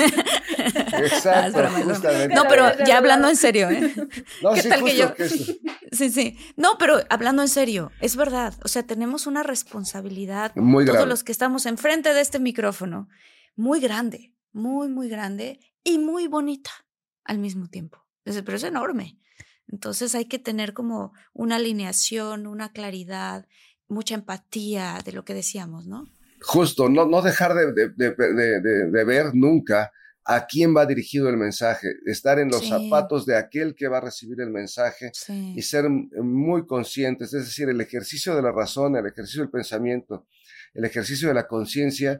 Exacto, justamente. No, pero ya hablando en serio, ¿eh? No, sí, tal que yo... Sí, sí. No, pero hablando en serio, es verdad. O sea, tenemos una responsabilidad, Muy todos grave. los que estamos enfrente de este micrófono, muy grande, muy, muy grande y muy bonita al mismo tiempo. Pero es enorme. Entonces hay que tener como una alineación, una claridad, mucha empatía de lo que decíamos, ¿no? Justo, no, no dejar de, de- de- de- ver nunca a quién va dirigido el mensaje, estar en los Sí. zapatos de aquel que va a recibir el mensaje Sí. y ser muy conscientes, es decir, el ejercicio de la razón, el ejercicio del pensamiento, el ejercicio de la conciencia,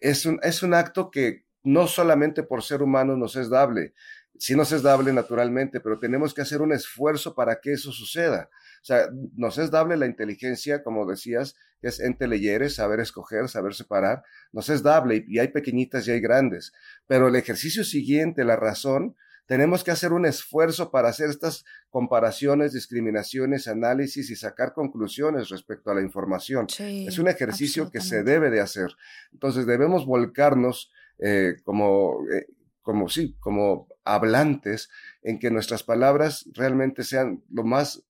es un, es un acto que no solamente por ser humanos nos es dable, sí nos es dable naturalmente, pero tenemos que hacer un esfuerzo para que eso suceda. O sea, nos es dable la inteligencia, como decías, que es ente leyere, saber escoger, saber separar, nos es dable y, hay pequeñitas y hay grandes, pero el ejercicio siguiente, la razón, tenemos que hacer un esfuerzo para hacer estas comparaciones, discriminaciones, análisis y sacar conclusiones respecto a la información. Sí, Es un ejercicio que se debe de hacer. Entonces debemos volcarnos eh, como, eh, como sí, como hablantes en que nuestras palabras realmente sean lo más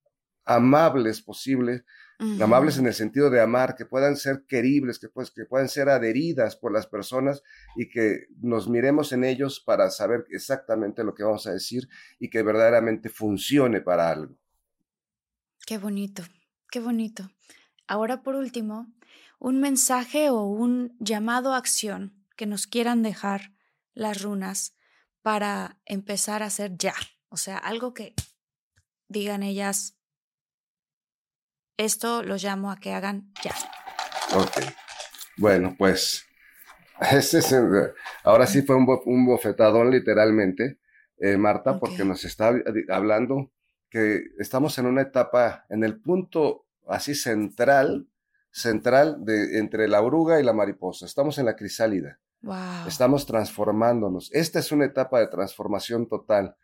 amables posible, amables en el sentido de amar, que puedan ser queribles, que, pues, que puedan ser adheridas por las personas y que nos miremos en ellos para saber exactamente lo que vamos a decir y que verdaderamente funcione para algo. Qué bonito, qué bonito. Ahora, por último, un mensaje o un llamado a acción que nos quieran dejar las runas para empezar a hacer ya. O sea, algo que digan ellas, esto lo llamo a que hagan ya. Ok. Bueno, pues este es el- ahora sí fue un, bo- un bofetadón literalmente, eh, Marta, porque nos está hab- hablando que estamos en una etapa, en el punto así central, central de entre la oruga y la mariposa. Estamos en la crisálida. Wow. Estamos transformándonos. Esta es una etapa de transformación total.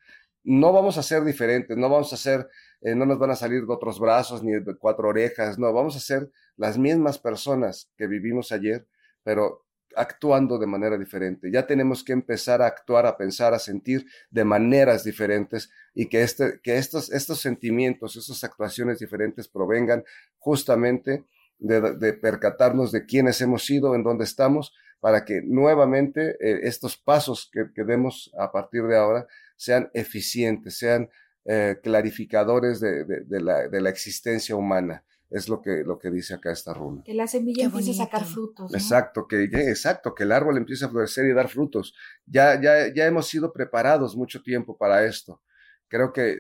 No vamos a ser diferentes, no vamos a ser, eh, no nos van a salir otros brazos ni de cuatro orejas, no, vamos a ser las mismas personas que vivimos ayer, pero actuando de manera diferente. Ya tenemos que empezar a actuar, a pensar, a sentir de maneras diferentes y que, este, que estos, estos sentimientos, estas actuaciones diferentes provengan justamente de, de percatarnos de quiénes hemos sido, en dónde estamos, para que nuevamente eh, estos pasos que, que demos a partir de ahora sean eficientes, sean eh, clarificadores de, de- de la, de la existencia humana. Es lo que, lo que dice acá esta runa. Que la semilla empiece a sacar frutos. ¿no? Exacto, que, que- exacto, que el árbol empiece a florecer y dar frutos. Ya, ya, ya hemos sido preparados mucho tiempo para esto. Creo que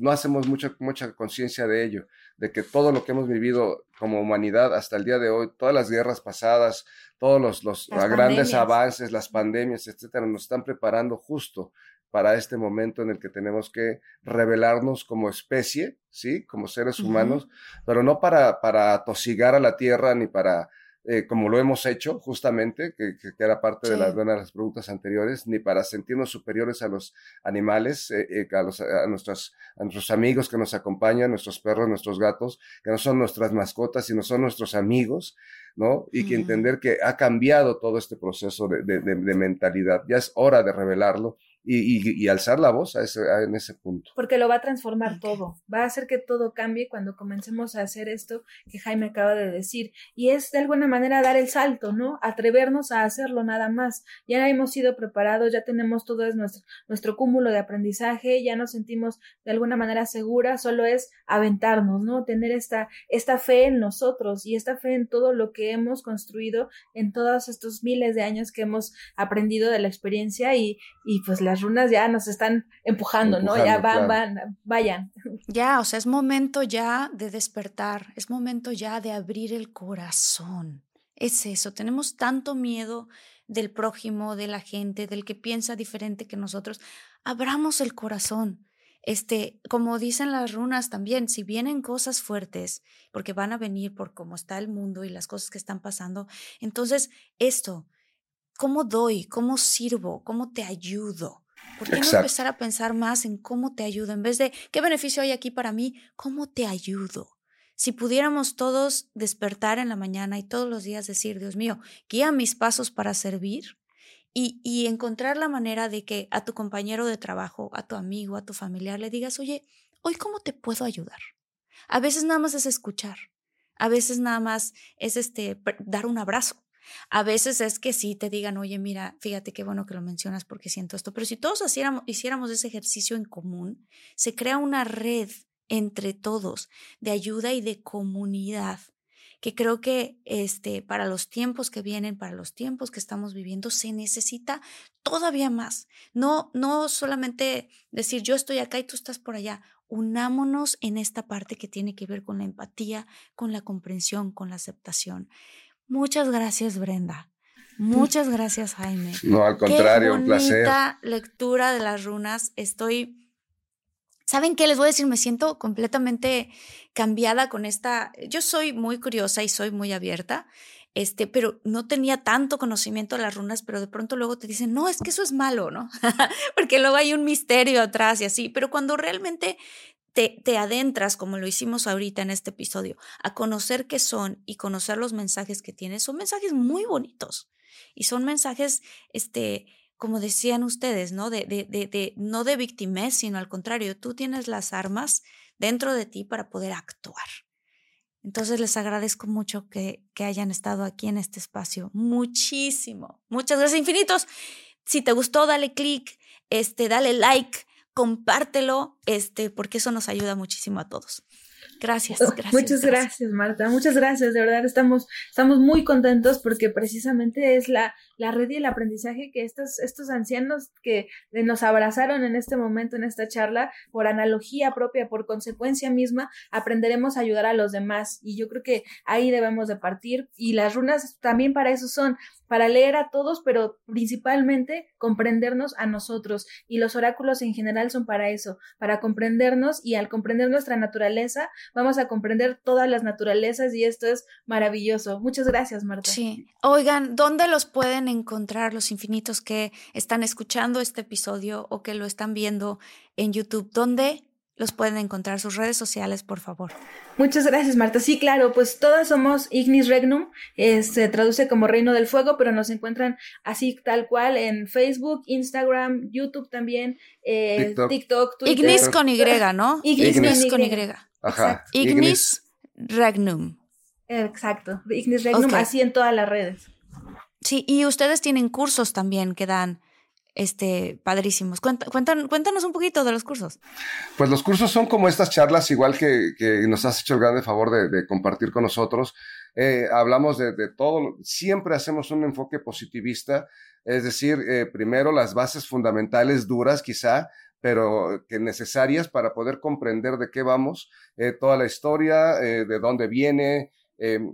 no hacemos mucha, mucha conciencia de ello, de que todo lo que hemos vivido como humanidad hasta el día de hoy, todas las guerras pasadas, todos los, los grandes pandemias. avances, las pandemias, etcétera, nos están preparando justo para este momento en el que tenemos que revelarnos como especie, ¿sí? Como seres humanos, pero no para, para atosigar a la tierra ni para, eh, como lo hemos hecho justamente, que, que- era parte de, Sí. las, de las preguntas anteriores, ni para sentirnos superiores a los animales, eh, eh, a, los- a nuestros, a nuestros amigos que nos acompañan, nuestros perros, nuestros gatos, que no son nuestras mascotas, sino son nuestros amigos, ¿no? Y que Ujú. entender que ha cambiado todo este proceso de, de- de- de mentalidad. Ya es hora de revelarlo y, y- y alzar la voz a ese, a- en ese punto. Porque lo va a transformar Ok. todo. Va a hacer que todo cambie cuando comencemos a hacer esto que Jaime acaba de decir. Y es de alguna manera dar el salto, ¿no? Atrevernos a hacerlo nada más. Ya hemos sido preparados, ya tenemos todo es nuestro, nuestro cúmulo de aprendizaje, ya nos sentimos de alguna manera seguras, solo es aventarnos, ¿no? Tener esta, esta fe en nosotros y esta fe en todo lo que hemos construido en todos estos miles de años que hemos aprendido de la experiencia y, y pues las runas ya nos están empujando, ¿no? Ya van, claro. van, vayan. Ya, o sea, es momento ya de despertar, es momento ya de abrir el corazón. Es eso, tenemos tanto miedo del prójimo, de la gente, del que piensa diferente que nosotros. Abramos el corazón. Este, como dicen las runas también, si vienen cosas fuertes, porque van a venir por cómo está el mundo y las cosas que están pasando, entonces esto, ¿cómo doy? ¿Cómo sirvo? ¿Cómo te ayudo? ¿Por qué no empezar a pensar más en cómo te ayudo? En vez de qué beneficio hay aquí para mí, ¿cómo te ayudo? Si pudiéramos todos despertar en la mañana y todos los días decir, Dios mío, guía mis pasos para servir y, y encontrar la manera de que a tu compañero de trabajo, a tu amigo, a tu familiar le digas, oye, hoy cómo te puedo ayudar. A veces nada más es escuchar. A veces nada más es este dar un abrazo. A veces es que sí te digan, oye, mira, fíjate qué bueno que lo mencionas porque siento esto. Pero si todos hiciéramos, hiciéramos ese ejercicio en común, se crea una red entre todos de ayuda y de comunidad que creo que este, para los tiempos que vienen, para los tiempos que estamos viviendo, se necesita todavía más. No, no solamente decir yo estoy acá y tú estás por allá. Unámonos en esta parte que tiene que ver con la empatía, con la comprensión, con la aceptación. Muchas gracias, Brenda. Muchas gracias, Jaime. No, al contrario, un placer. lectura de las runas. Estoy ¿Saben qué les voy a decir? Me siento completamente cambiada con esta. Yo soy muy curiosa y soy muy abierta, este, pero no tenía tanto conocimiento de las runas, pero de pronto luego te dicen, no, es que eso es malo, ¿no? Porque luego hay un misterio atrás y así, pero cuando realmente te, te, adentras, como lo hicimos ahorita en este episodio, a conocer qué son y conocer los mensajes que tienes, son mensajes muy bonitos y son mensajes, este, como decían ustedes, ¿no? De, de, de, no de victimez, sino al contrario, tú tienes las armas dentro de ti para poder actuar. Entonces les agradezco mucho que, que hayan estado aquí en este espacio. Muchísimo. Muchas gracias infinitos. Si te gustó, dale click, este, dale like, compártelo, este, porque eso nos ayuda muchísimo a todos. Gracias, oh, gracias. Muchas gracias. Marta. Muchas gracias. De verdad estamos, estamos muy contentos porque precisamente es la, la red y el aprendizaje que estos, estos ancianos que nos abrazaron en este momento, en esta charla, por analogía propia, por consecuencia misma, aprenderemos a ayudar a los demás. Y yo creo que ahí debemos de partir. Y las runas también para eso son, para leer a todos, pero principalmente comprendernos a nosotros. Y los oráculos en general son para eso, para comprendernos y al comprender nuestra naturaleza, vamos a comprender todas las naturalezas y esto es maravilloso. Muchas gracias, Marta. Sí. Oigan, ¿dónde los pueden encontrar los infinitos que están escuchando este episodio o que lo están viendo en YouTube? ¿Dónde los pueden encontrar? Sus redes sociales, por favor. Muchas gracias, Marta. Sí, claro, pues todas somos Ignis Regnum, se traduce como Reino del Fuego, pero nos encuentran así tal cual en Facebook, Instagram, YouTube también, eh, TikTok. Twitter. Ignis con Y, ¿no? Ignis, con Y. Ajá. Ignis, Regnum. Exacto, Ignis Regnum, así en todas las redes. Sí, y ustedes tienen cursos también que dan este, padrísimos. cuéntanos un poquito de los cursos. Pues los cursos son como estas charlas, igual que, nos has hecho el grande favor de, compartir con nosotros. Eh, hablamos de, todo, siempre hacemos un enfoque positivista, es decir, eh, primero las bases fundamentales duras quizá, pero que necesarias para poder comprender de qué vamos, eh, toda la historia, de dónde viene,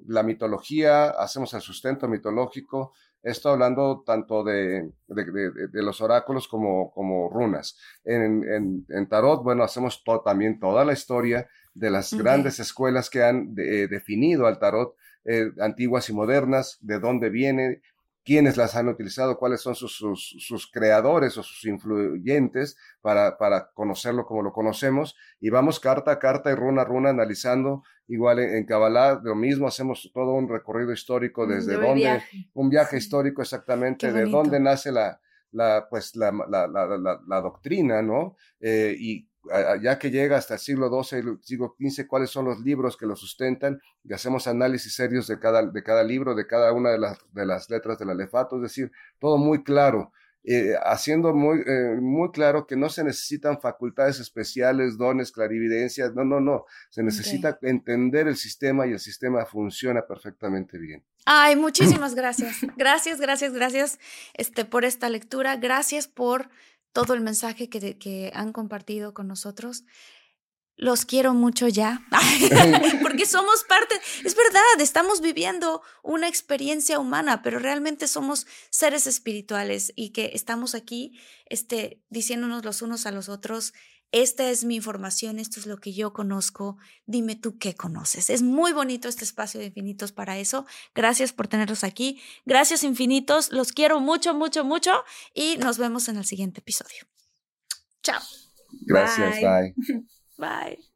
la mitología, hacemos el sustento mitológico, esto hablando tanto de, de, los oráculos como, como runas. En, en, tarot, bueno, hacemos también toda la historia de las grandes escuelas que han definido al tarot, eh, antiguas y modernas, de dónde viene, quiénes las han utilizado, cuáles son sus, sus, creadores o sus influyentes para, para, conocerlo como lo conocemos. Y vamos carta a carta y runa a runa analizando. Igual en, Kabbalah, lo mismo, hacemos todo un recorrido histórico desde dónde, un viaje histórico exactamente, de dónde nace la, la, pues, la, la, la, la doctrina, ¿no? Eh, y ya que llega hasta el siglo XII el siglo XV, cuáles son los libros que lo sustentan y hacemos análisis serios de cada, de cada libro, de cada una de las, de las letras del alefato, es decir, todo muy claro. Eh, haciendo muy, eh, muy claro que no se necesitan facultades especiales, dones, clarividencias, no, no, no, se necesita entender el sistema y el sistema funciona perfectamente bien. Ay, muchísimas gracias. Gracias, gracias, gracias este, por esta lectura. Gracias por todo el mensaje que, que han compartido con nosotros. Los quiero mucho ya, porque somos parte, es verdad, estamos viviendo una experiencia humana, pero realmente somos seres espirituales y que estamos aquí este, diciéndonos los unos a los otros, esta es mi información, esto es lo que yo conozco, dime tú qué conoces. Es muy bonito este espacio de infinitos para eso. Gracias por tenerlos aquí. Gracias infinitos, los quiero mucho, mucho, mucho y nos vemos en el siguiente episodio. Chao. Gracias, bye. Bye.